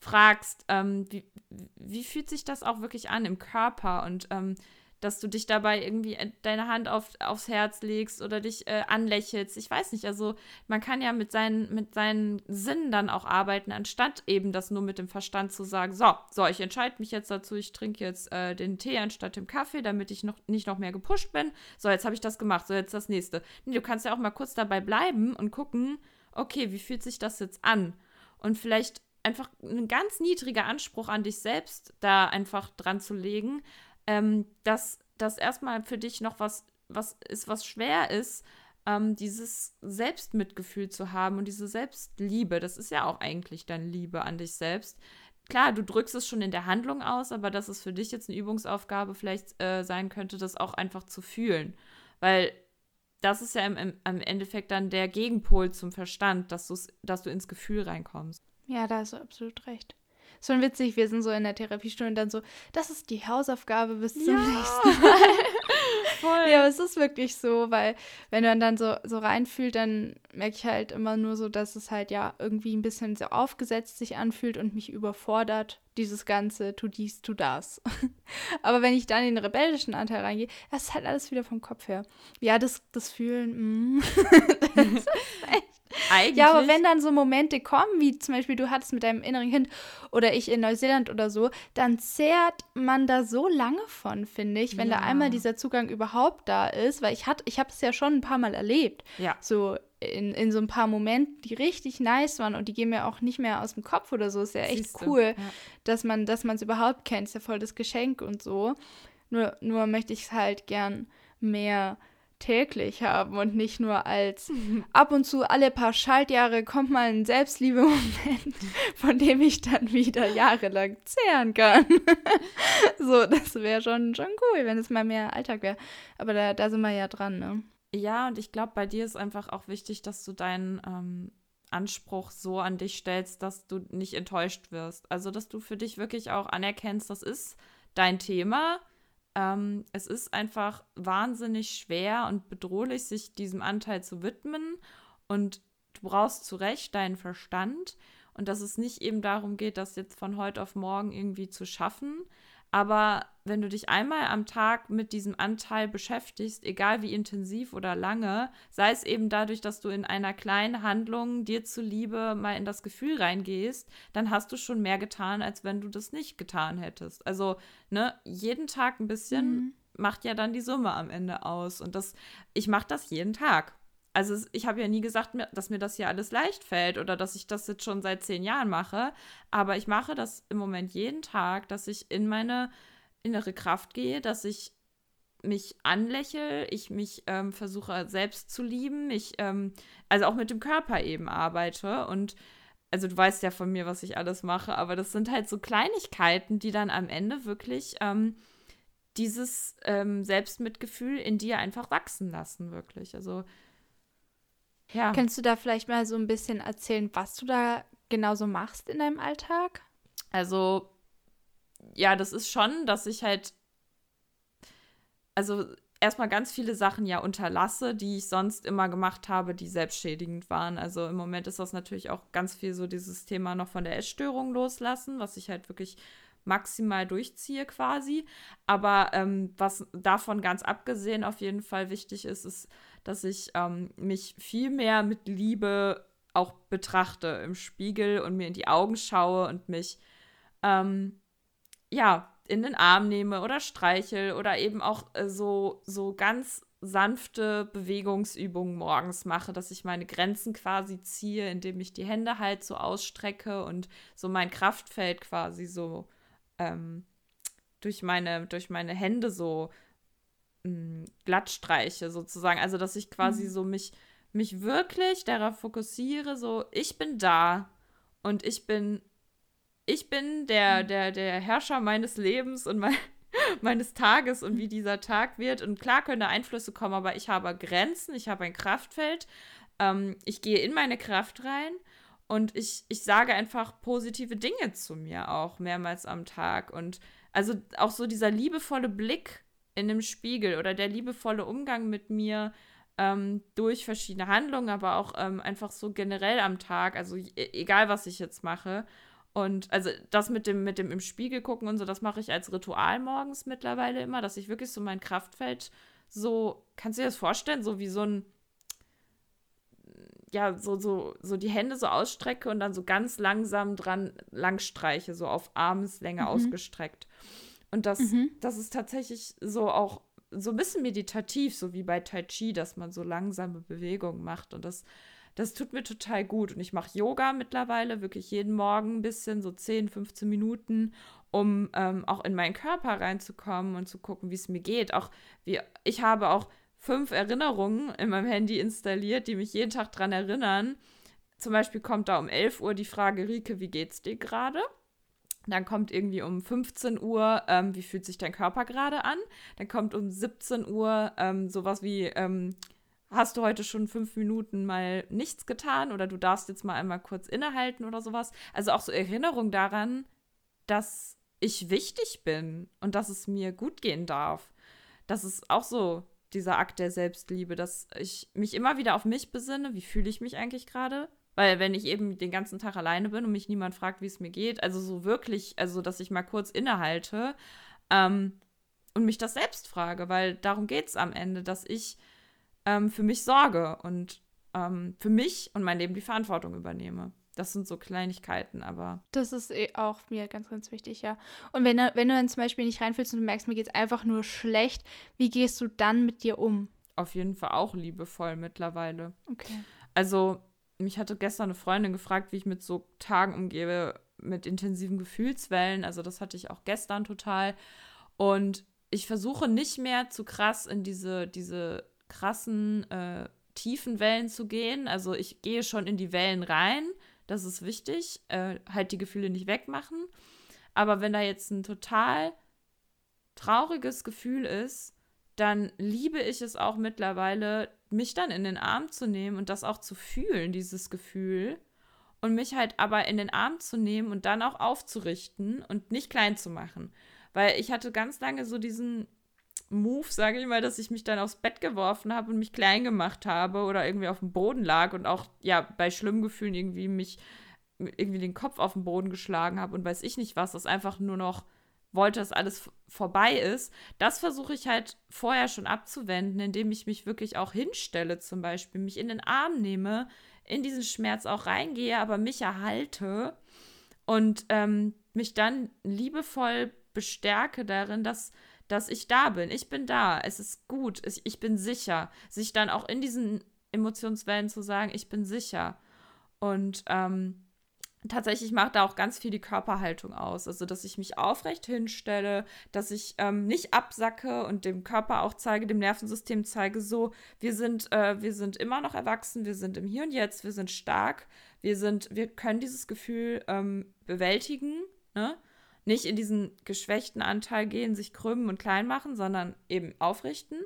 fragst, ähm, wie, wie fühlt sich das auch wirklich an im Körper und ähm, dass du dich dabei irgendwie deine Hand auf, aufs Herz legst oder dich äh, anlächelst. Ich weiß nicht, also man kann ja mit seinen, mit seinen Sinnen dann auch arbeiten, anstatt eben das nur mit dem Verstand zu sagen, so, so, ich entscheide mich jetzt dazu, ich trinke jetzt äh, den Tee anstatt dem Kaffee, damit ich noch nicht noch mehr gepusht bin. So, jetzt habe ich das gemacht, so jetzt das nächste. Nee, du kannst ja auch mal kurz dabei bleiben und gucken, okay, wie fühlt sich das jetzt an? Und vielleicht einfach ein ganz niedriger Anspruch an dich selbst da einfach dran zu legen, ähm, dass das erstmal für dich noch was, was ist, was schwer ist, ähm, dieses Selbstmitgefühl zu haben und diese Selbstliebe. Das ist ja auch eigentlich deine Liebe an dich selbst. Klar, du drückst es schon in der Handlung aus, aber dass es für dich jetzt eine Übungsaufgabe vielleicht äh, sein könnte, das auch einfach zu fühlen. Weil das ist ja im, im, im Endeffekt dann der Gegenpol zum Verstand, dass, dass du ins Gefühl reinkommst. Ja, da hast du absolut recht. Ist schon witzig, wir sind so in der Therapiestunde und dann so, das ist die Hausaufgabe bis zum ja. nächsten Mal. Voll. Ja, aber es ist wirklich so, weil wenn man dann so, so reinfühlt, dann merke ich halt immer nur so, dass es halt ja irgendwie ein bisschen so aufgesetzt sich anfühlt und mich überfordert, dieses Ganze, tu dies, tu das. aber wenn ich dann in den rebellischen Anteil reingehe, das ist halt alles wieder vom Kopf her. Ja, das, das Fühlen, mm. das eigentlich. Ja, aber wenn dann so Momente kommen, wie zum Beispiel du hattest mit deinem inneren Kind oder ich in Neuseeland oder so, dann zehrt man da so lange von, finde ich, wenn ja. da einmal dieser Zugang überhaupt da ist, weil ich hatte, ich habe es ja schon ein paar Mal erlebt. Ja. So in, in so ein paar Momenten, die richtig nice waren und die gehen mir auch nicht mehr aus dem Kopf oder so. Ist ja echt Siehste. cool, ja. dass man dass es überhaupt kennt. Ist ja voll das Geschenk und so. Nur, nur möchte ich es halt gern mehr täglich haben und nicht nur als ab und zu alle paar Schaltjahre kommt mal ein Selbstliebe-Moment, von dem ich dann wieder jahrelang zehren kann. so, das wäre schon, schon cool, wenn es mal mehr Alltag wäre. Aber da, da sind wir ja dran, ne? Ja, und ich glaube, bei dir ist einfach auch wichtig, dass du deinen ähm, Anspruch so an dich stellst, dass du nicht enttäuscht wirst. Also, dass du für dich wirklich auch anerkennst, das ist dein Thema ähm, es ist einfach wahnsinnig schwer und bedrohlich, sich diesem Anteil zu widmen. Und du brauchst zu Recht deinen Verstand. Und dass es nicht eben darum geht, das jetzt von heute auf morgen irgendwie zu schaffen, aber wenn du dich einmal am Tag mit diesem Anteil beschäftigst, egal wie intensiv oder lange, sei es eben dadurch, dass du in einer kleinen Handlung dir zuliebe mal in das Gefühl reingehst, dann hast du schon mehr getan, als wenn du das nicht getan hättest. Also, ne, jeden Tag ein bisschen mhm. macht ja dann die Summe am Ende aus. Und das, ich mache das jeden Tag also ich habe ja nie gesagt, dass mir das hier alles leicht fällt oder dass ich das jetzt schon seit zehn Jahren mache. Aber ich mache das im Moment jeden Tag, dass ich in meine innere Kraft gehe, dass ich mich anlächle, ich mich ähm, versuche selbst zu lieben, ich ähm, also auch mit dem Körper eben arbeite und also du weißt ja von mir, was ich alles mache, aber das sind halt so Kleinigkeiten, die dann am Ende wirklich ähm, dieses ähm, Selbstmitgefühl in dir einfach wachsen lassen, wirklich. Also ja. Kannst du da vielleicht mal so ein bisschen erzählen, was du da genau so machst in deinem Alltag? Also, ja, das ist schon, dass ich halt, also erstmal ganz viele Sachen ja unterlasse, die ich sonst immer gemacht habe, die selbstschädigend waren. Also im Moment ist das natürlich auch ganz viel so dieses Thema noch von der Essstörung loslassen, was ich halt wirklich maximal durchziehe quasi. Aber ähm, was davon ganz abgesehen auf jeden Fall wichtig ist, ist dass ich ähm, mich viel mehr mit Liebe auch betrachte im Spiegel und mir in die Augen schaue und mich ähm, ja in den Arm nehme oder streichel oder eben auch äh, so so ganz sanfte Bewegungsübungen morgens mache, dass ich meine Grenzen quasi ziehe, indem ich die Hände halt so ausstrecke und so mein Kraftfeld quasi so ähm, durch meine durch meine Hände so mh, glatt streiche, sozusagen. Also, dass ich quasi mhm. so mich, mich wirklich darauf fokussiere, so, ich bin da und ich bin, ich bin der, mhm. der, der Herrscher meines Lebens und mein, meines Tages und wie mhm. dieser Tag wird. Und klar können da Einflüsse kommen, aber ich habe Grenzen, ich habe ein Kraftfeld. Ähm, ich gehe in meine Kraft rein und ich, ich sage einfach positive Dinge zu mir auch mehrmals am Tag. Und also auch so dieser liebevolle Blick in dem Spiegel oder der liebevolle Umgang mit mir ähm, durch verschiedene Handlungen, aber auch ähm, einfach so generell am Tag, also e egal was ich jetzt mache. Und also das mit dem, mit dem im Spiegel gucken und so, das mache ich als Ritual morgens mittlerweile immer, dass ich wirklich so mein Kraftfeld so, kannst du dir das vorstellen, so wie so ein, ja, so, so, so die Hände so ausstrecke und dann so ganz langsam dran langstreiche, so auf Armslänge mhm. ausgestreckt. Und das, mhm. das ist tatsächlich so auch so ein bisschen meditativ, so wie bei Tai Chi, dass man so langsame Bewegungen macht. Und das, das tut mir total gut. Und ich mache Yoga mittlerweile wirklich jeden Morgen ein bisschen, so 10, 15 Minuten. um ähm, auch in meinen Körper reinzukommen und zu gucken, wie es mir geht. Auch wie ich habe auch fünf Erinnerungen in meinem Handy installiert, die mich jeden Tag daran erinnern. Zum Beispiel kommt da um 11 Uhr die Frage, Rike, wie geht's dir gerade? Dann kommt irgendwie um 15 Uhr, ähm, wie fühlt sich dein Körper gerade an? Dann kommt um 17 Uhr ähm, sowas wie, ähm, hast du heute schon fünf Minuten mal nichts getan oder du darfst jetzt mal einmal kurz innehalten oder sowas. Also auch so Erinnerung daran, dass ich wichtig bin und dass es mir gut gehen darf. Das ist auch so dieser Akt der Selbstliebe, dass ich mich immer wieder auf mich besinne, wie fühle ich mich eigentlich gerade? Weil wenn ich eben den ganzen Tag alleine bin und mich niemand fragt, wie es mir geht, also so wirklich, also dass ich mal kurz innehalte ähm, und mich das selbst frage, weil darum geht es am Ende, dass ich ähm, für mich sorge und ähm, für mich und mein Leben die Verantwortung übernehme. Das sind so Kleinigkeiten, aber. Das ist eh auch mir ganz, ganz wichtig, ja. Und wenn, wenn du dann zum Beispiel nicht reinfühlst und du merkst, mir geht es einfach nur schlecht, wie gehst du dann mit dir um? Auf jeden Fall auch liebevoll mittlerweile. Okay. Also, mich hatte gestern eine Freundin gefragt, wie ich mit so Tagen umgehe, mit intensiven Gefühlswellen. Also, das hatte ich auch gestern total. Und ich versuche nicht mehr zu krass in diese, diese krassen, äh, tiefen Wellen zu gehen. Also, ich gehe schon in die Wellen rein das ist wichtig. Äh, halt die Gefühle nicht wegmachen. Aber wenn da jetzt ein total trauriges Gefühl ist, dann liebe ich es auch mittlerweile, mich dann in den Arm zu nehmen und das auch zu fühlen, dieses Gefühl. Und mich halt aber in den Arm zu nehmen und dann auch aufzurichten und nicht klein zu machen. Weil ich hatte ganz lange so diesen Move, sage ich mal, dass ich mich dann aufs Bett geworfen habe und mich klein gemacht habe oder irgendwie auf dem Boden lag und auch ja bei schlimmen Gefühlen irgendwie mich irgendwie den Kopf auf den Boden geschlagen habe und weiß ich nicht was, das einfach nur noch wollte, dass alles vorbei ist. Das versuche ich halt vorher schon abzuwenden, indem ich mich wirklich auch hinstelle, zum Beispiel, mich in den Arm nehme, in diesen Schmerz auch reingehe, aber mich erhalte und ähm, mich dann liebevoll bestärke darin, dass dass ich da bin. Ich bin da. Es ist gut. Ich, ich bin sicher. Sich dann auch in diesen Emotionswellen zu sagen, ich bin sicher. Und ähm, tatsächlich macht da auch ganz viel die Körperhaltung aus. Also, dass ich mich aufrecht hinstelle, dass ich ähm, nicht absacke und dem Körper auch zeige, dem Nervensystem zeige, so, wir sind, äh, wir sind immer noch erwachsen, wir sind im Hier und Jetzt, wir sind stark, wir sind, wir können dieses Gefühl ähm, bewältigen, ne? Nicht in diesen geschwächten Anteil gehen, sich krümmen und klein machen, sondern eben aufrichten.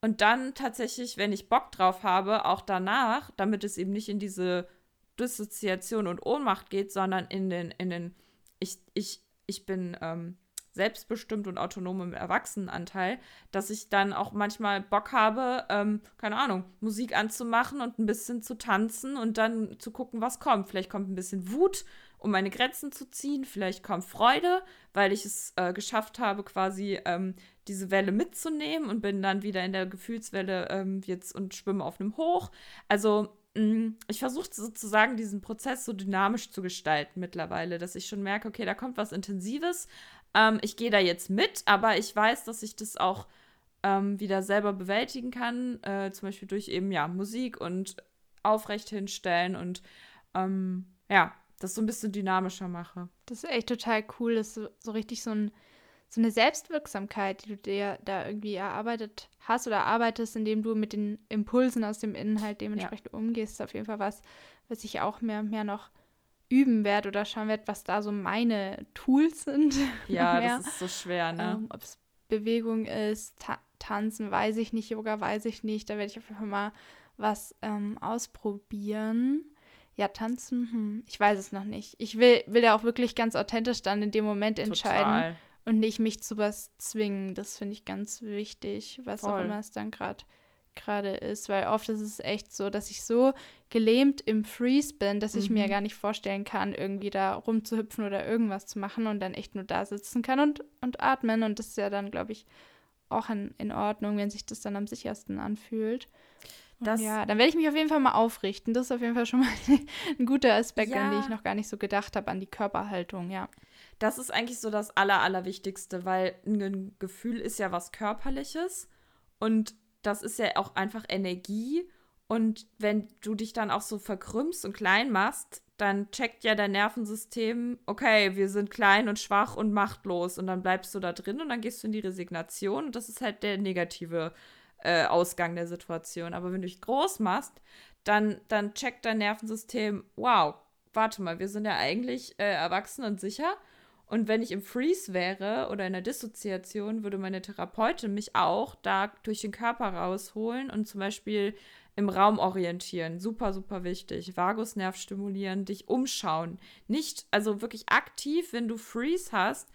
Und dann tatsächlich, wenn ich Bock drauf habe, auch danach, damit es eben nicht in diese Dissoziation und Ohnmacht geht, sondern in den, in den, ich, ich, ich bin ähm, selbstbestimmt und autonom im Erwachsenenanteil, dass ich dann auch manchmal Bock habe, ähm, keine Ahnung, Musik anzumachen und ein bisschen zu tanzen und dann zu gucken, was kommt. Vielleicht kommt ein bisschen Wut, um meine Grenzen zu ziehen. Vielleicht kommt Freude, weil ich es äh, geschafft habe, quasi ähm, diese Welle mitzunehmen und bin dann wieder in der Gefühlswelle ähm, jetzt und schwimme auf einem Hoch. Also mh, mm, ich versuche sozusagen diesen Prozess so dynamisch zu gestalten mittlerweile, dass ich schon merke, okay, da kommt was Intensives. Ähm, ich gehe da jetzt mit, aber ich weiß, dass ich das auch ähm, wieder selber bewältigen kann, äh, zum Beispiel durch eben ja Musik und aufrecht hinstellen und ähm, ja, das so ein bisschen dynamischer mache. Das ist echt total cool. Das ist so, richtig so, ein, so eine Selbstwirksamkeit, die du dir da irgendwie erarbeitet hast oder arbeitest, indem du mit den Impulsen aus dem Inhalt dementsprechend ja. umgehst. Ist auf jeden Fall was, was ich auch mehr und mehr noch üben werde oder schauen werde, was da so meine Tools sind. Ja, das ist so schwer, ne? Ähm, Ob es Bewegung ist, ta Tanzen, weiß ich nicht, Yoga weiß ich nicht. Da werde ich auf jeden Fall mal was ähm, ausprobieren. Ja, tanzen, hm, ich weiß es noch nicht. Ich will, will ja auch wirklich ganz authentisch dann in dem Moment entscheiden Total. und nicht mich zu was zwingen. Das finde ich ganz wichtig, was Voll. auch immer es dann gerade gerade ist, weil oft ist es echt so, dass ich so gelähmt im Freeze bin, dass mhm. ich mir mhm. gar nicht vorstellen kann, irgendwie da rumzuhüpfen oder irgendwas zu machen und dann echt nur da sitzen kann und, und atmen. Und das ist ja dann, glaube ich, auch in, in Ordnung, wenn sich das dann am sichersten anfühlt. Das ja, dann werde ich mich auf jeden Fall mal aufrichten. Das ist auf jeden Fall schon mal ein guter Aspekt, ja. an den ich noch gar nicht so gedacht habe, an die Körperhaltung, ja. Das ist eigentlich so das Aller, Allerwichtigste, weil ein Gefühl ist ja was Körperliches und das ist ja auch einfach Energie. Und wenn du dich dann auch so verkrümmst und klein machst, dann checkt ja dein Nervensystem, okay, wir sind klein und schwach und machtlos und dann bleibst du da drin und dann gehst du in die Resignation und das ist halt der negative äh, Ausgang der Situation. Aber wenn du dich groß machst, dann, dann checkt dein Nervensystem, wow, warte mal, wir sind ja eigentlich äh, erwachsen und sicher. Und wenn ich im Freeze wäre oder in der Dissoziation, würde meine Therapeutin mich auch da durch den Körper rausholen und zum Beispiel im Raum orientieren. Super, super wichtig. Vagusnerv stimulieren, dich umschauen. Nicht, also wirklich aktiv, wenn du Freeze hast,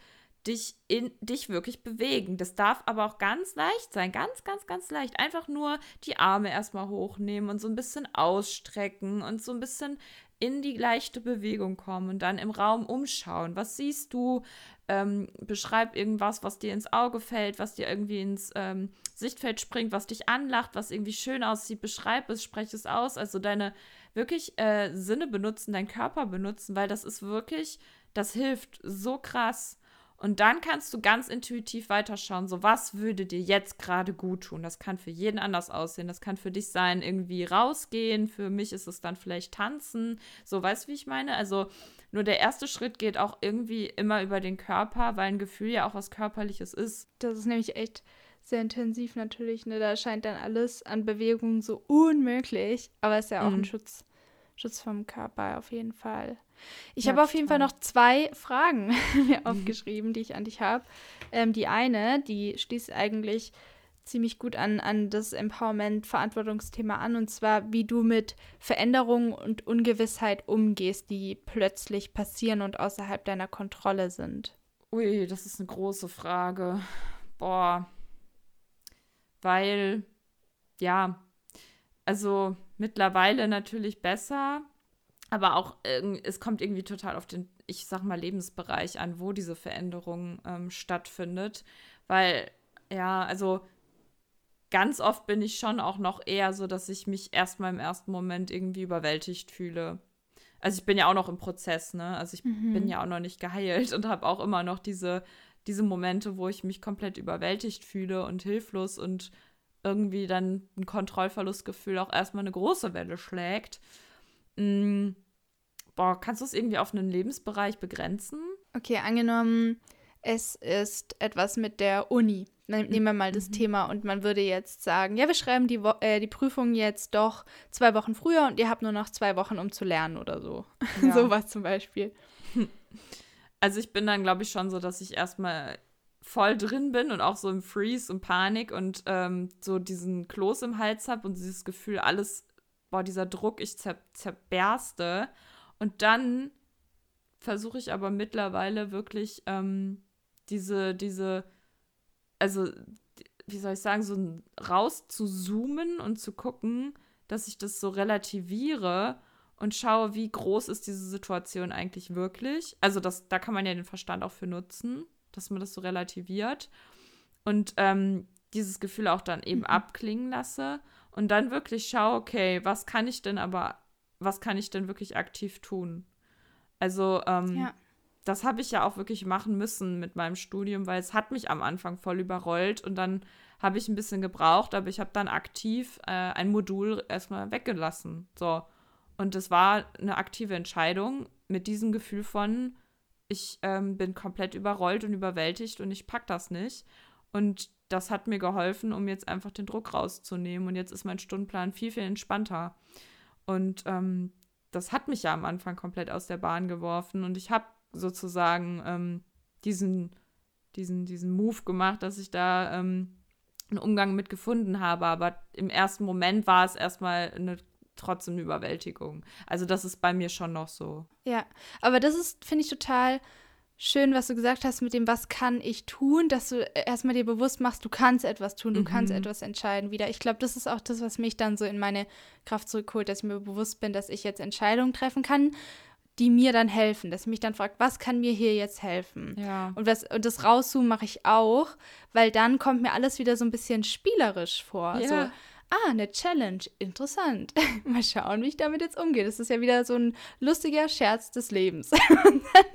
dich in dich wirklich bewegen. Das darf aber auch ganz leicht sein, ganz, ganz, ganz leicht. Einfach nur die Arme erstmal hochnehmen und so ein bisschen ausstrecken und so ein bisschen in die leichte Bewegung kommen und dann im Raum umschauen. Was siehst du? Ähm, beschreib irgendwas, was dir ins Auge fällt, was dir irgendwie ins ähm, Sichtfeld springt, was dich anlacht, was irgendwie schön aussieht. Beschreib es, spreche es aus. Also deine wirklich äh, Sinne benutzen, deinen Körper benutzen, weil das ist wirklich, das hilft so krass. Und dann kannst du ganz intuitiv weiterschauen, so was würde dir jetzt gerade gut tun. Das kann für jeden anders aussehen. Das kann für dich sein, irgendwie rausgehen. Für mich ist es dann vielleicht tanzen. So, weißt du, wie ich meine? Also nur der erste Schritt geht auch irgendwie immer über den Körper, weil ein Gefühl ja auch was Körperliches ist. Das ist nämlich echt sehr intensiv natürlich. Ne? Da erscheint dann alles an Bewegungen so unmöglich. Aber es ist ja auch mhm. ein Schutz, Schutz vom Körper auf jeden Fall. Ich ja, habe auf jeden Fall noch zwei Fragen mir mhm. aufgeschrieben, die ich an dich habe. Ähm, die eine, die schließt eigentlich ziemlich gut an, an das Empowerment-Verantwortungsthema an, und zwar, wie du mit Veränderungen und Ungewissheit umgehst, die plötzlich passieren und außerhalb deiner Kontrolle sind. Ui, das ist eine große Frage. Boah. Weil, ja, also mittlerweile natürlich besser, aber auch es kommt irgendwie total auf den, ich sag mal, Lebensbereich an, wo diese Veränderung ähm, stattfindet. Weil, ja, also ganz oft bin ich schon auch noch eher so, dass ich mich erstmal im ersten Moment irgendwie überwältigt fühle. Also ich bin ja auch noch im Prozess, ne? Also ich mhm. bin ja auch noch nicht geheilt und habe auch immer noch diese, diese Momente, wo ich mich komplett überwältigt fühle und hilflos und irgendwie dann ein Kontrollverlustgefühl auch erstmal eine große Welle schlägt. Mm, boah, kannst du es irgendwie auf einen Lebensbereich begrenzen? Okay, angenommen, es ist etwas mit der Uni. Nehmen wir mal das mhm. Thema und man würde jetzt sagen, ja, wir schreiben die, Wo äh, die Prüfung jetzt doch zwei Wochen früher und ihr habt nur noch zwei Wochen, um zu lernen oder so. Ja. Sowas zum Beispiel. Also ich bin dann, glaube ich, schon so, dass ich erstmal voll drin bin und auch so im Freeze und Panik und ähm, so diesen Kloß im Hals habe und dieses Gefühl, alles boah, dieser Druck, ich zer zerberste. Und dann versuche ich aber mittlerweile wirklich ähm, diese, diese, also, wie soll ich sagen, so raus zu zoomen und zu gucken, dass ich das so relativiere und schaue, wie groß ist diese Situation eigentlich wirklich. Also, das, da kann man ja den Verstand auch für nutzen, dass man das so relativiert. Und ähm, dieses Gefühl auch dann eben mhm. abklingen lasse und dann wirklich schaue, okay, was kann ich denn aber, was kann ich denn wirklich aktiv tun? Also, ähm, ja. das habe ich ja auch wirklich machen müssen mit meinem Studium, weil es hat mich am Anfang voll überrollt und dann habe ich ein bisschen gebraucht, aber ich habe dann aktiv äh, ein Modul erstmal weggelassen. So. Und das war eine aktive Entscheidung mit diesem Gefühl von, ich ähm, bin komplett überrollt und überwältigt und ich pack das nicht. Und das hat mir geholfen, um jetzt einfach den Druck rauszunehmen. Und jetzt ist mein Stundenplan viel, viel entspannter. Und ähm, das hat mich ja am Anfang komplett aus der Bahn geworfen. Und ich habe sozusagen ähm, diesen, diesen, diesen Move gemacht, dass ich da ähm, einen Umgang mit gefunden habe. Aber im ersten Moment war es erstmal eine trotzdem eine Überwältigung. Also das ist bei mir schon noch so. Ja, aber das ist, finde ich, total schön, was du gesagt hast mit dem, was kann ich tun, dass du erstmal dir bewusst machst, du kannst etwas tun, du mhm. kannst etwas entscheiden wieder. Ich glaube, das ist auch das, was mich dann so in meine Kraft zurückholt, dass ich mir bewusst bin, dass ich jetzt Entscheidungen treffen kann, die mir dann helfen, dass ich mich dann frage, was kann mir hier jetzt helfen? Ja. Und, was, und das Rauszoomen mache ich auch, weil dann kommt mir alles wieder so ein bisschen spielerisch vor. Ja. So, ah, eine Challenge, interessant. Mal schauen, wie ich damit jetzt umgehe. Das ist ja wieder so ein lustiger Scherz des Lebens. Und dann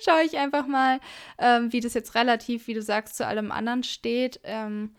schaue ich einfach mal, ähm, wie das jetzt relativ, wie du sagst, zu allem anderen steht. Ähm,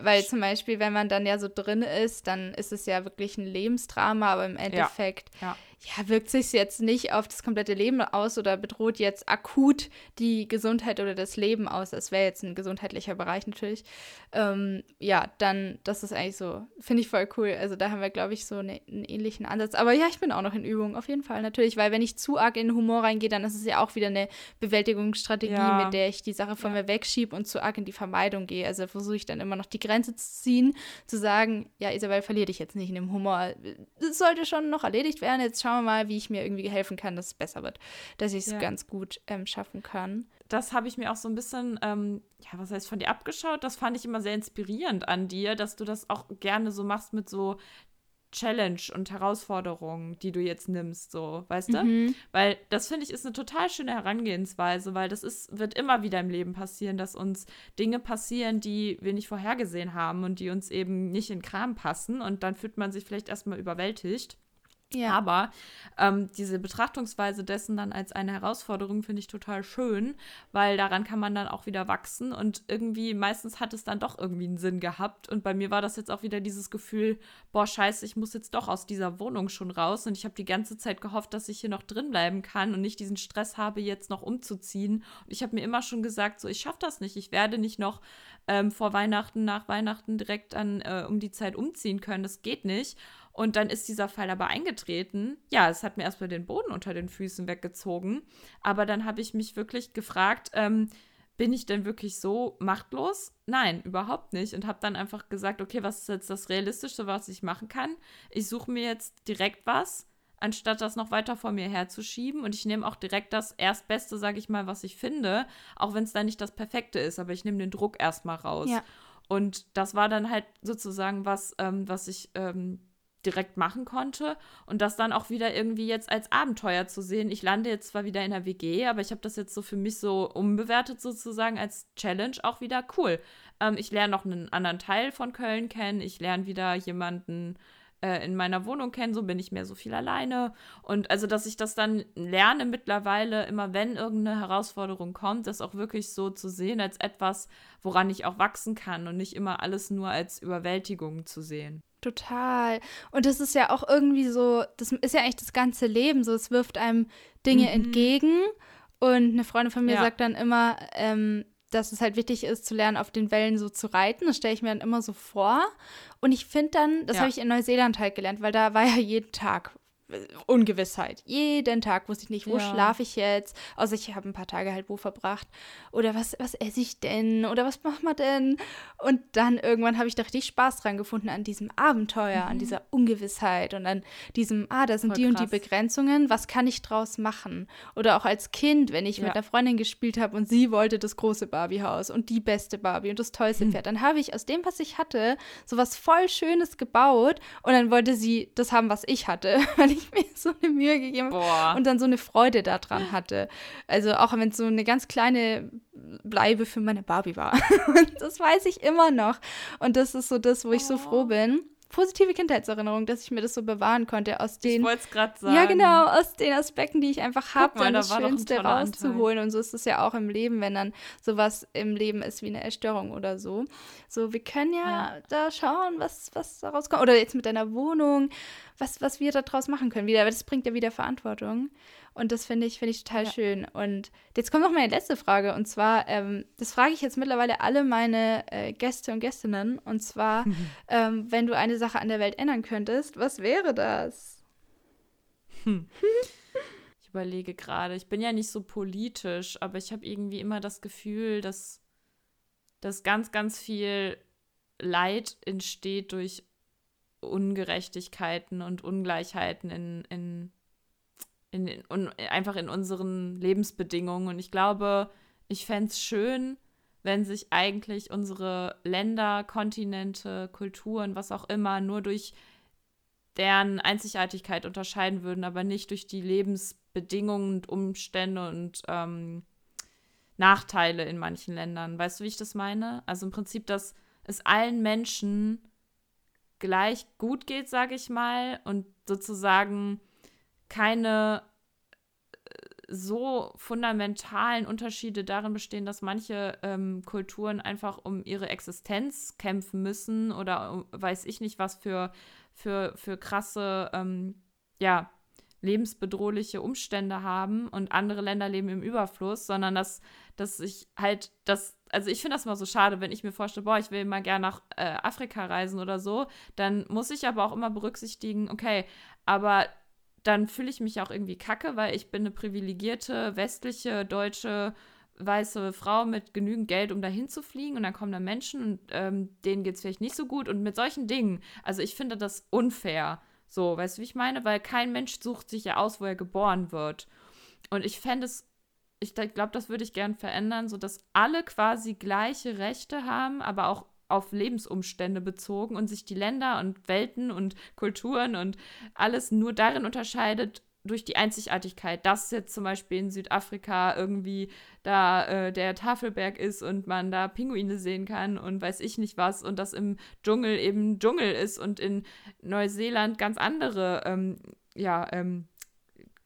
weil zum Beispiel, wenn man dann ja so drin ist, dann ist es ja wirklich ein Lebensdrama, aber im Endeffekt, ja, ja. Ja, wirkt sich jetzt nicht auf das komplette Leben aus oder bedroht jetzt akut die Gesundheit oder das Leben aus. Das wäre jetzt ein gesundheitlicher Bereich natürlich. Ähm, ja, dann, das ist eigentlich so, finde ich voll cool. Also da haben wir, glaube ich, so eine, einen ähnlichen Ansatz. Aber ja, ich bin auch noch in Übung, auf jeden Fall natürlich, weil wenn ich zu arg in den Humor reingehe, dann ist es ja auch wieder eine Bewältigungsstrategie, ja. mit der ich die Sache von ja. mir wegschiebe und zu arg in die Vermeidung gehe. Also versuche ich dann immer noch die Grenze zu ziehen, zu sagen, ja, Isabel, verliere dich jetzt nicht in dem Humor. Das sollte schon noch erledigt werden. Jetzt schauen wir mal, wie ich mir irgendwie helfen kann, dass es besser wird, dass ich es ja. ganz gut ähm, schaffen kann. Das habe ich mir auch so ein bisschen, ähm, ja, was heißt von dir abgeschaut? Das fand ich immer sehr inspirierend an dir, dass du das auch gerne so machst mit so Challenge und Herausforderungen, die du jetzt nimmst, so, weißt du? Mhm. Weil das finde ich ist eine total schöne Herangehensweise, weil das ist, wird immer wieder im Leben passieren, dass uns Dinge passieren, die wir nicht vorhergesehen haben und die uns eben nicht in Kram passen und dann fühlt man sich vielleicht erstmal überwältigt. Ja. Aber ähm, diese Betrachtungsweise dessen dann als eine Herausforderung finde ich total schön, weil daran kann man dann auch wieder wachsen und irgendwie meistens hat es dann doch irgendwie einen Sinn gehabt. Und bei mir war das jetzt auch wieder dieses Gefühl, boah, scheiße, ich muss jetzt doch aus dieser Wohnung schon raus und ich habe die ganze Zeit gehofft, dass ich hier noch drin bleiben kann und nicht diesen Stress habe, jetzt noch umzuziehen. Und ich habe mir immer schon gesagt, so, ich schaffe das nicht, ich werde nicht noch ähm, vor Weihnachten, nach Weihnachten direkt dann äh, um die Zeit umziehen können, das geht nicht. Und dann ist dieser Fall aber eingetreten. Ja, es hat mir erstmal den Boden unter den Füßen weggezogen. Aber dann habe ich mich wirklich gefragt, ähm, bin ich denn wirklich so machtlos? Nein, überhaupt nicht. Und habe dann einfach gesagt, okay, was ist jetzt das Realistischste, was ich machen kann? Ich suche mir jetzt direkt was, anstatt das noch weiter vor mir herzuschieben. Und ich nehme auch direkt das Erstbeste, sage ich mal, was ich finde, auch wenn es dann nicht das Perfekte ist. Aber ich nehme den Druck erstmal raus. Ja. Und das war dann halt sozusagen was, ähm, was ich ähm, direkt machen konnte und das dann auch wieder irgendwie jetzt als Abenteuer zu sehen. Ich lande jetzt zwar wieder in der WG, aber ich habe das jetzt so für mich so umbewertet sozusagen als Challenge auch wieder cool. Ähm, ich lerne noch einen anderen Teil von Köln kennen, ich lerne wieder jemanden äh, in meiner Wohnung kennen, so bin ich mehr so viel alleine und also, dass ich das dann lerne mittlerweile, immer wenn irgendeine Herausforderung kommt, das auch wirklich so zu sehen als etwas, woran ich auch wachsen kann und nicht immer alles nur als Überwältigung zu sehen. Total. Und das ist ja auch irgendwie so, das ist ja eigentlich das ganze Leben so. Es wirft einem Dinge mhm. entgegen. Und eine Freundin von mir ja. sagt dann immer, ähm, dass es halt wichtig ist, zu lernen, auf den Wellen so zu reiten. Das stelle ich mir dann immer so vor. Und ich finde dann, das ja. habe ich in Neuseeland halt gelernt, weil da war ja jeden Tag Ungewissheit. Jeden Tag wusste ich nicht, wo ja. schlafe ich jetzt, außer ich habe ein paar Tage halt wo verbracht. Oder was, was esse ich denn? Oder was machen wir denn? Und dann irgendwann habe ich da richtig Spaß dran gefunden an diesem Abenteuer, mhm. an dieser Ungewissheit und an diesem, ah, da sind Voll die krass. und die Begrenzungen, was kann ich draus machen? Oder auch als Kind, wenn ich ja. mit einer Freundin gespielt habe und sie wollte das große Barbiehaus und die beste Barbie und das tollste mhm. Pferd, dann habe ich aus dem, was ich hatte, so was voll Schönes gebaut und dann wollte sie das haben, was ich hatte, weil ich ich mir so eine Mühe gegeben habe und dann so eine Freude daran hatte. Also auch wenn es so eine ganz kleine Bleibe für meine Barbie war. Und das weiß ich immer noch. Und das ist so das, wo ich so froh bin positive Kindheitserinnerung, dass ich mir das so bewahren konnte aus den. Ich wollte es gerade sagen. Ja, genau, aus den Aspekten, die ich einfach habe, dann das Schönste rauszuholen. Und so ist es ja auch im Leben, wenn dann sowas im Leben ist wie eine Erstörung oder so. So, wir können ja, ja. da schauen, was, was daraus kommt. Oder jetzt mit deiner Wohnung, was, was wir daraus machen können wieder. Das bringt ja wieder Verantwortung. Und das finde ich, finde ich total ja. schön. Und jetzt kommt noch meine letzte Frage. Und zwar, ähm, das frage ich jetzt mittlerweile alle meine äh, Gäste und Gästinnen. Und zwar, mhm. ähm, wenn du eine Sache an der Welt ändern könntest, was wäre das? Hm. ich überlege gerade. Ich bin ja nicht so politisch, aber ich habe irgendwie immer das Gefühl, dass, dass ganz, ganz viel Leid entsteht durch Ungerechtigkeiten und Ungleichheiten in, in in, in, einfach in unseren Lebensbedingungen. Und ich glaube, ich fände es schön, wenn sich eigentlich unsere Länder, Kontinente, Kulturen, was auch immer, nur durch deren Einzigartigkeit unterscheiden würden, aber nicht durch die Lebensbedingungen und Umstände und ähm, Nachteile in manchen Ländern. Weißt du, wie ich das meine? Also im Prinzip, dass es allen Menschen gleich gut geht, sage ich mal, und sozusagen keine äh, so fundamentalen Unterschiede darin bestehen, dass manche ähm, Kulturen einfach um ihre Existenz kämpfen müssen oder um, weiß ich nicht was für, für, für krasse, ähm, ja, lebensbedrohliche Umstände haben und andere Länder leben im Überfluss, sondern dass, dass ich halt das, also ich finde das immer so schade, wenn ich mir vorstelle, boah, ich will mal gerne nach äh, Afrika reisen oder so, dann muss ich aber auch immer berücksichtigen, okay, aber dann fühle ich mich auch irgendwie kacke, weil ich bin eine privilegierte, westliche, deutsche, weiße Frau mit genügend Geld, um dahin zu fliegen und dann kommen da Menschen und ähm, denen geht es vielleicht nicht so gut und mit solchen Dingen, also ich finde das unfair so, weißt du, wie ich meine? Weil kein Mensch sucht sich ja aus, wo er geboren wird. Und ich fände es, ich glaube, das würde ich gern verändern, sodass alle quasi gleiche Rechte haben, aber auch auf Lebensumstände bezogen und sich die Länder und Welten und Kulturen und alles nur darin unterscheidet, durch die Einzigartigkeit, dass jetzt zum Beispiel in Südafrika irgendwie da äh, der Tafelberg ist und man da Pinguine sehen kann und weiß ich nicht was und das im Dschungel eben Dschungel ist und in Neuseeland ganz andere ähm, ja, ähm,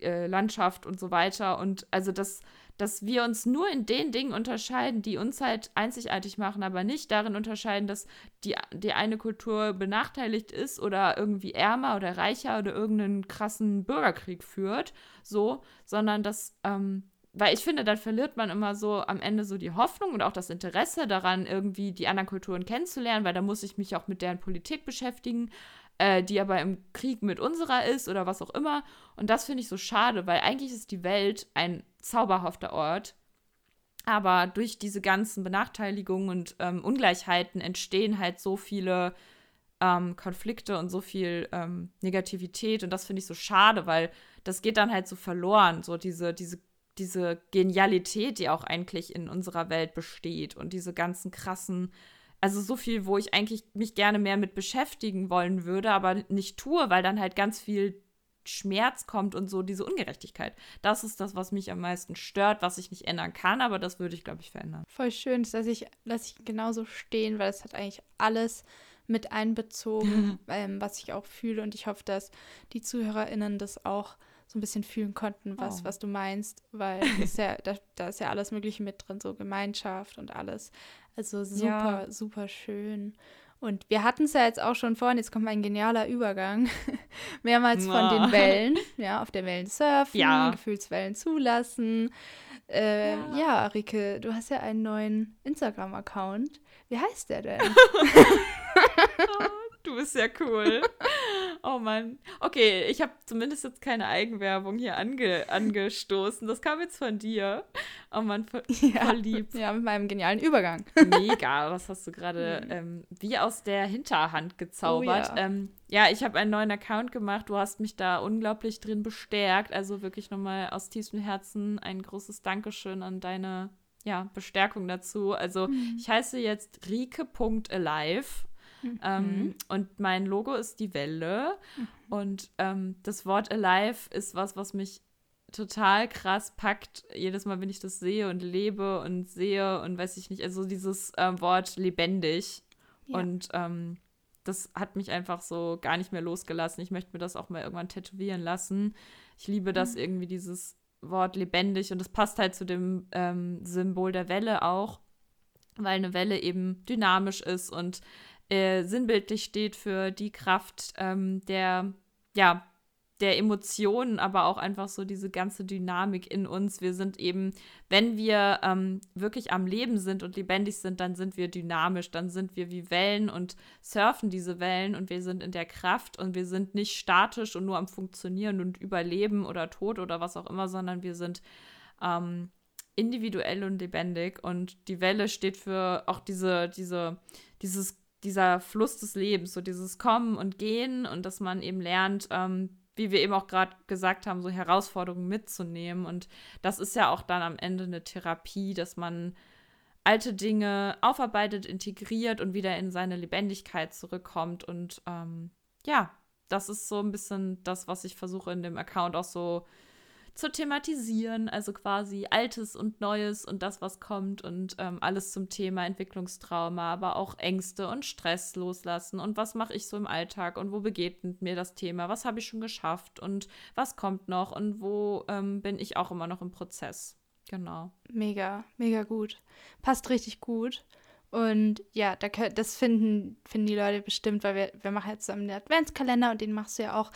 äh, Landschaft und so weiter. Und also das dass wir uns nur in den Dingen unterscheiden, die uns halt einzigartig machen, aber nicht darin unterscheiden, dass die, die eine Kultur benachteiligt ist oder irgendwie ärmer oder reicher oder irgendeinen krassen Bürgerkrieg führt, so, sondern dass, ähm, weil ich finde, dann verliert man immer so am Ende so die Hoffnung und auch das Interesse daran, irgendwie die anderen Kulturen kennenzulernen, weil da muss ich mich auch mit deren Politik beschäftigen äh, die aber im Krieg mit unserer ist oder was auch immer. Und das finde ich so schade, weil eigentlich ist die Welt ein zauberhafter Ort. Aber durch diese ganzen Benachteiligungen und ähm, Ungleichheiten entstehen halt so viele ähm, Konflikte und so viel ähm, Negativität. Und das finde ich so schade, weil das geht dann halt so verloren. So diese, diese, diese Genialität, die auch eigentlich in unserer Welt besteht und diese ganzen krassen also so viel, wo ich eigentlich mich gerne mehr mit beschäftigen wollen würde, aber nicht tue, weil dann halt ganz viel Schmerz kommt und so diese Ungerechtigkeit. Das ist das, was mich am meisten stört, was ich nicht ändern kann, aber das würde ich, glaube ich, verändern. Voll schön, dass ich, dass ich genauso stehen, weil es hat eigentlich alles mit einbezogen, ähm, was ich auch fühle und ich hoffe, dass die ZuhörerInnen das auch so ein bisschen fühlen konnten, was, oh. was du meinst, weil ist ja, da, da ist ja alles Mögliche mit drin, so Gemeinschaft und alles. Also super, ja. super schön. Und wir hatten es ja jetzt auch schon vorhin, jetzt kommt ein genialer Übergang, mehrmals von den Wellen, ja, auf der Wellen surfen, ja. Gefühlswellen zulassen. Äh, ja. ja, Rike, du hast ja einen neuen Instagram-Account. Wie heißt der denn? du bist ja cool. Oh Mann. Okay, ich habe zumindest jetzt keine Eigenwerbung hier ange angestoßen. Das kam jetzt von dir. Oh Mann, voll, ja. voll lieb. Ja, mit meinem genialen Übergang. Mega, das hast du gerade mhm. ähm, wie aus der Hinterhand gezaubert. Oh, ja. Ähm, ja, ich habe einen neuen Account gemacht. Du hast mich da unglaublich drin bestärkt. Also wirklich nochmal aus tiefstem Herzen ein großes Dankeschön an deine ja, Bestärkung dazu. Also mhm. ich heiße jetzt rike.alive Mhm. Ähm, und mein Logo ist die Welle. Mhm. Und ähm, das Wort Alive ist was, was mich total krass packt, jedes Mal, wenn ich das sehe und lebe und sehe und weiß ich nicht, also dieses äh, Wort lebendig. Ja. Und ähm, das hat mich einfach so gar nicht mehr losgelassen. Ich möchte mir das auch mal irgendwann tätowieren lassen. Ich liebe das mhm. irgendwie, dieses Wort lebendig und das passt halt zu dem ähm, Symbol der Welle auch, weil eine Welle eben dynamisch ist und äh, sinnbildlich steht für die Kraft ähm, der, ja, der Emotionen, aber auch einfach so diese ganze Dynamik in uns. Wir sind eben, wenn wir ähm, wirklich am Leben sind und lebendig sind, dann sind wir dynamisch, dann sind wir wie Wellen und surfen diese Wellen und wir sind in der Kraft und wir sind nicht statisch und nur am Funktionieren und Überleben oder Tod oder was auch immer, sondern wir sind ähm, individuell und lebendig und die Welle steht für auch diese, diese, dieses dieser Fluss des Lebens, so dieses Kommen und Gehen und dass man eben lernt, ähm, wie wir eben auch gerade gesagt haben, so Herausforderungen mitzunehmen. Und das ist ja auch dann am Ende eine Therapie, dass man alte Dinge aufarbeitet, integriert und wieder in seine Lebendigkeit zurückkommt. Und ähm, ja, das ist so ein bisschen das, was ich versuche in dem Account auch so zu thematisieren, also quasi Altes und Neues und das, was kommt und ähm, alles zum Thema Entwicklungstrauma, aber auch Ängste und Stress loslassen und was mache ich so im Alltag und wo begegnet mir das Thema, was habe ich schon geschafft und was kommt noch und wo ähm, bin ich auch immer noch im Prozess. Genau. Mega, mega gut. Passt richtig gut. Und ja, da, das finden, finden die Leute bestimmt, weil wir, wir machen jetzt so einen Adventskalender und den machst du ja auch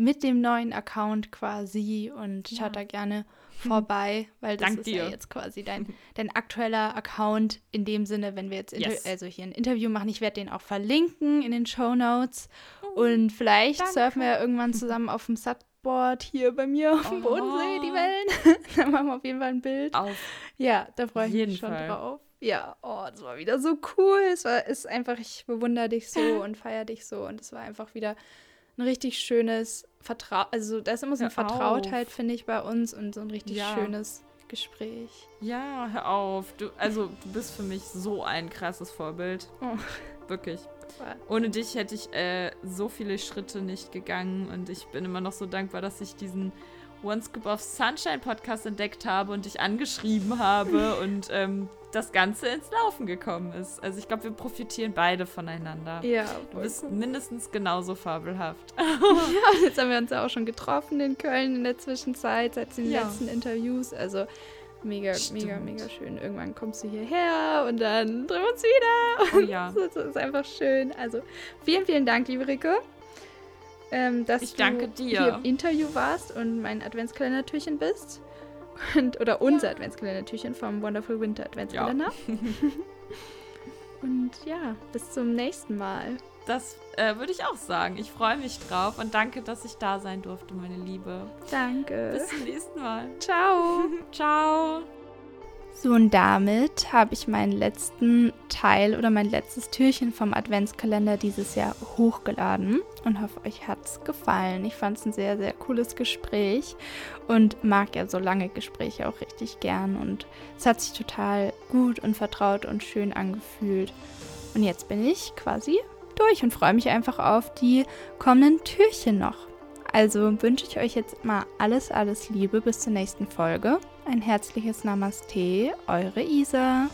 mit dem neuen Account quasi und schaut Ja. da gerne vorbei, weil das Dank ist ja dir. jetzt quasi dein, dein aktueller Account in dem Sinne, wenn wir jetzt Yes. also hier ein Interview machen. Ich werde den auch verlinken in den Show Notes und vielleicht Oh, danke. surfen wir ja irgendwann zusammen auf dem Subboard hier bei mir auf dem Oh. Bodensee die Wellen. Dann machen wir auf jeden Fall ein Bild. Auf Ja, da freue ich mich schon Fall. drauf. Ja, oh, das war wieder so cool. Es war ist einfach, ich bewundere dich so und feiere dich so und es war einfach wieder ein richtig schönes Vertrauen. Also da ist immer so eine. Vertrautheit, finde ich, bei uns und so ein richtig Ja. schönes Gespräch. Ja, hör auf. Du, also, du bist für mich so ein krasses Vorbild. Oh. Wirklich. Ohne dich hätte ich äh, so viele Schritte nicht gegangen und ich bin immer noch so dankbar, dass ich diesen One Scoop of Sunshine Podcast entdeckt habe und dich angeschrieben habe und ähm, das Ganze ins Laufen gekommen ist. Also ich glaube, wir profitieren beide voneinander. Ja, Du bist cool. mindestens genauso fabelhaft. ja, jetzt haben wir uns ja auch schon getroffen in Köln in der Zwischenzeit, seit den Ja. letzten Interviews. Also mega, mega, Stimmt. mega schön. Irgendwann kommst du hierher und dann treffen wir uns wieder. Oh ja. Das ist einfach schön. Also vielen, vielen Dank, liebe Rike, ähm, dass Ich du danke dir. hier im Interview warst und mein Adventskalendertürchen bist. Und, oder unser Adventskalendertürchen vom Wonderful Winter Adventskalender. und ja, bis zum nächsten Mal. Das äh, würde ich auch sagen. Ich freue mich drauf und danke, dass ich da sein durfte, meine Liebe. Danke. Bis zum nächsten Mal. Ciao. Ciao. So, und damit habe ich meinen letzten Teil oder mein letztes Türchen vom Adventskalender dieses Jahr hochgeladen und hoffe, euch hat es gefallen. Ich fand es ein sehr, sehr cooles Gespräch und mag ja so lange Gespräche auch richtig gern und es hat sich total gut und vertraut und schön angefühlt. Und jetzt bin ich quasi durch und freue mich einfach auf die kommenden Türchen noch. Also wünsche ich euch jetzt mal alles, alles Liebe bis zur nächsten Folge. Ein herzliches Namaste, eure Isa.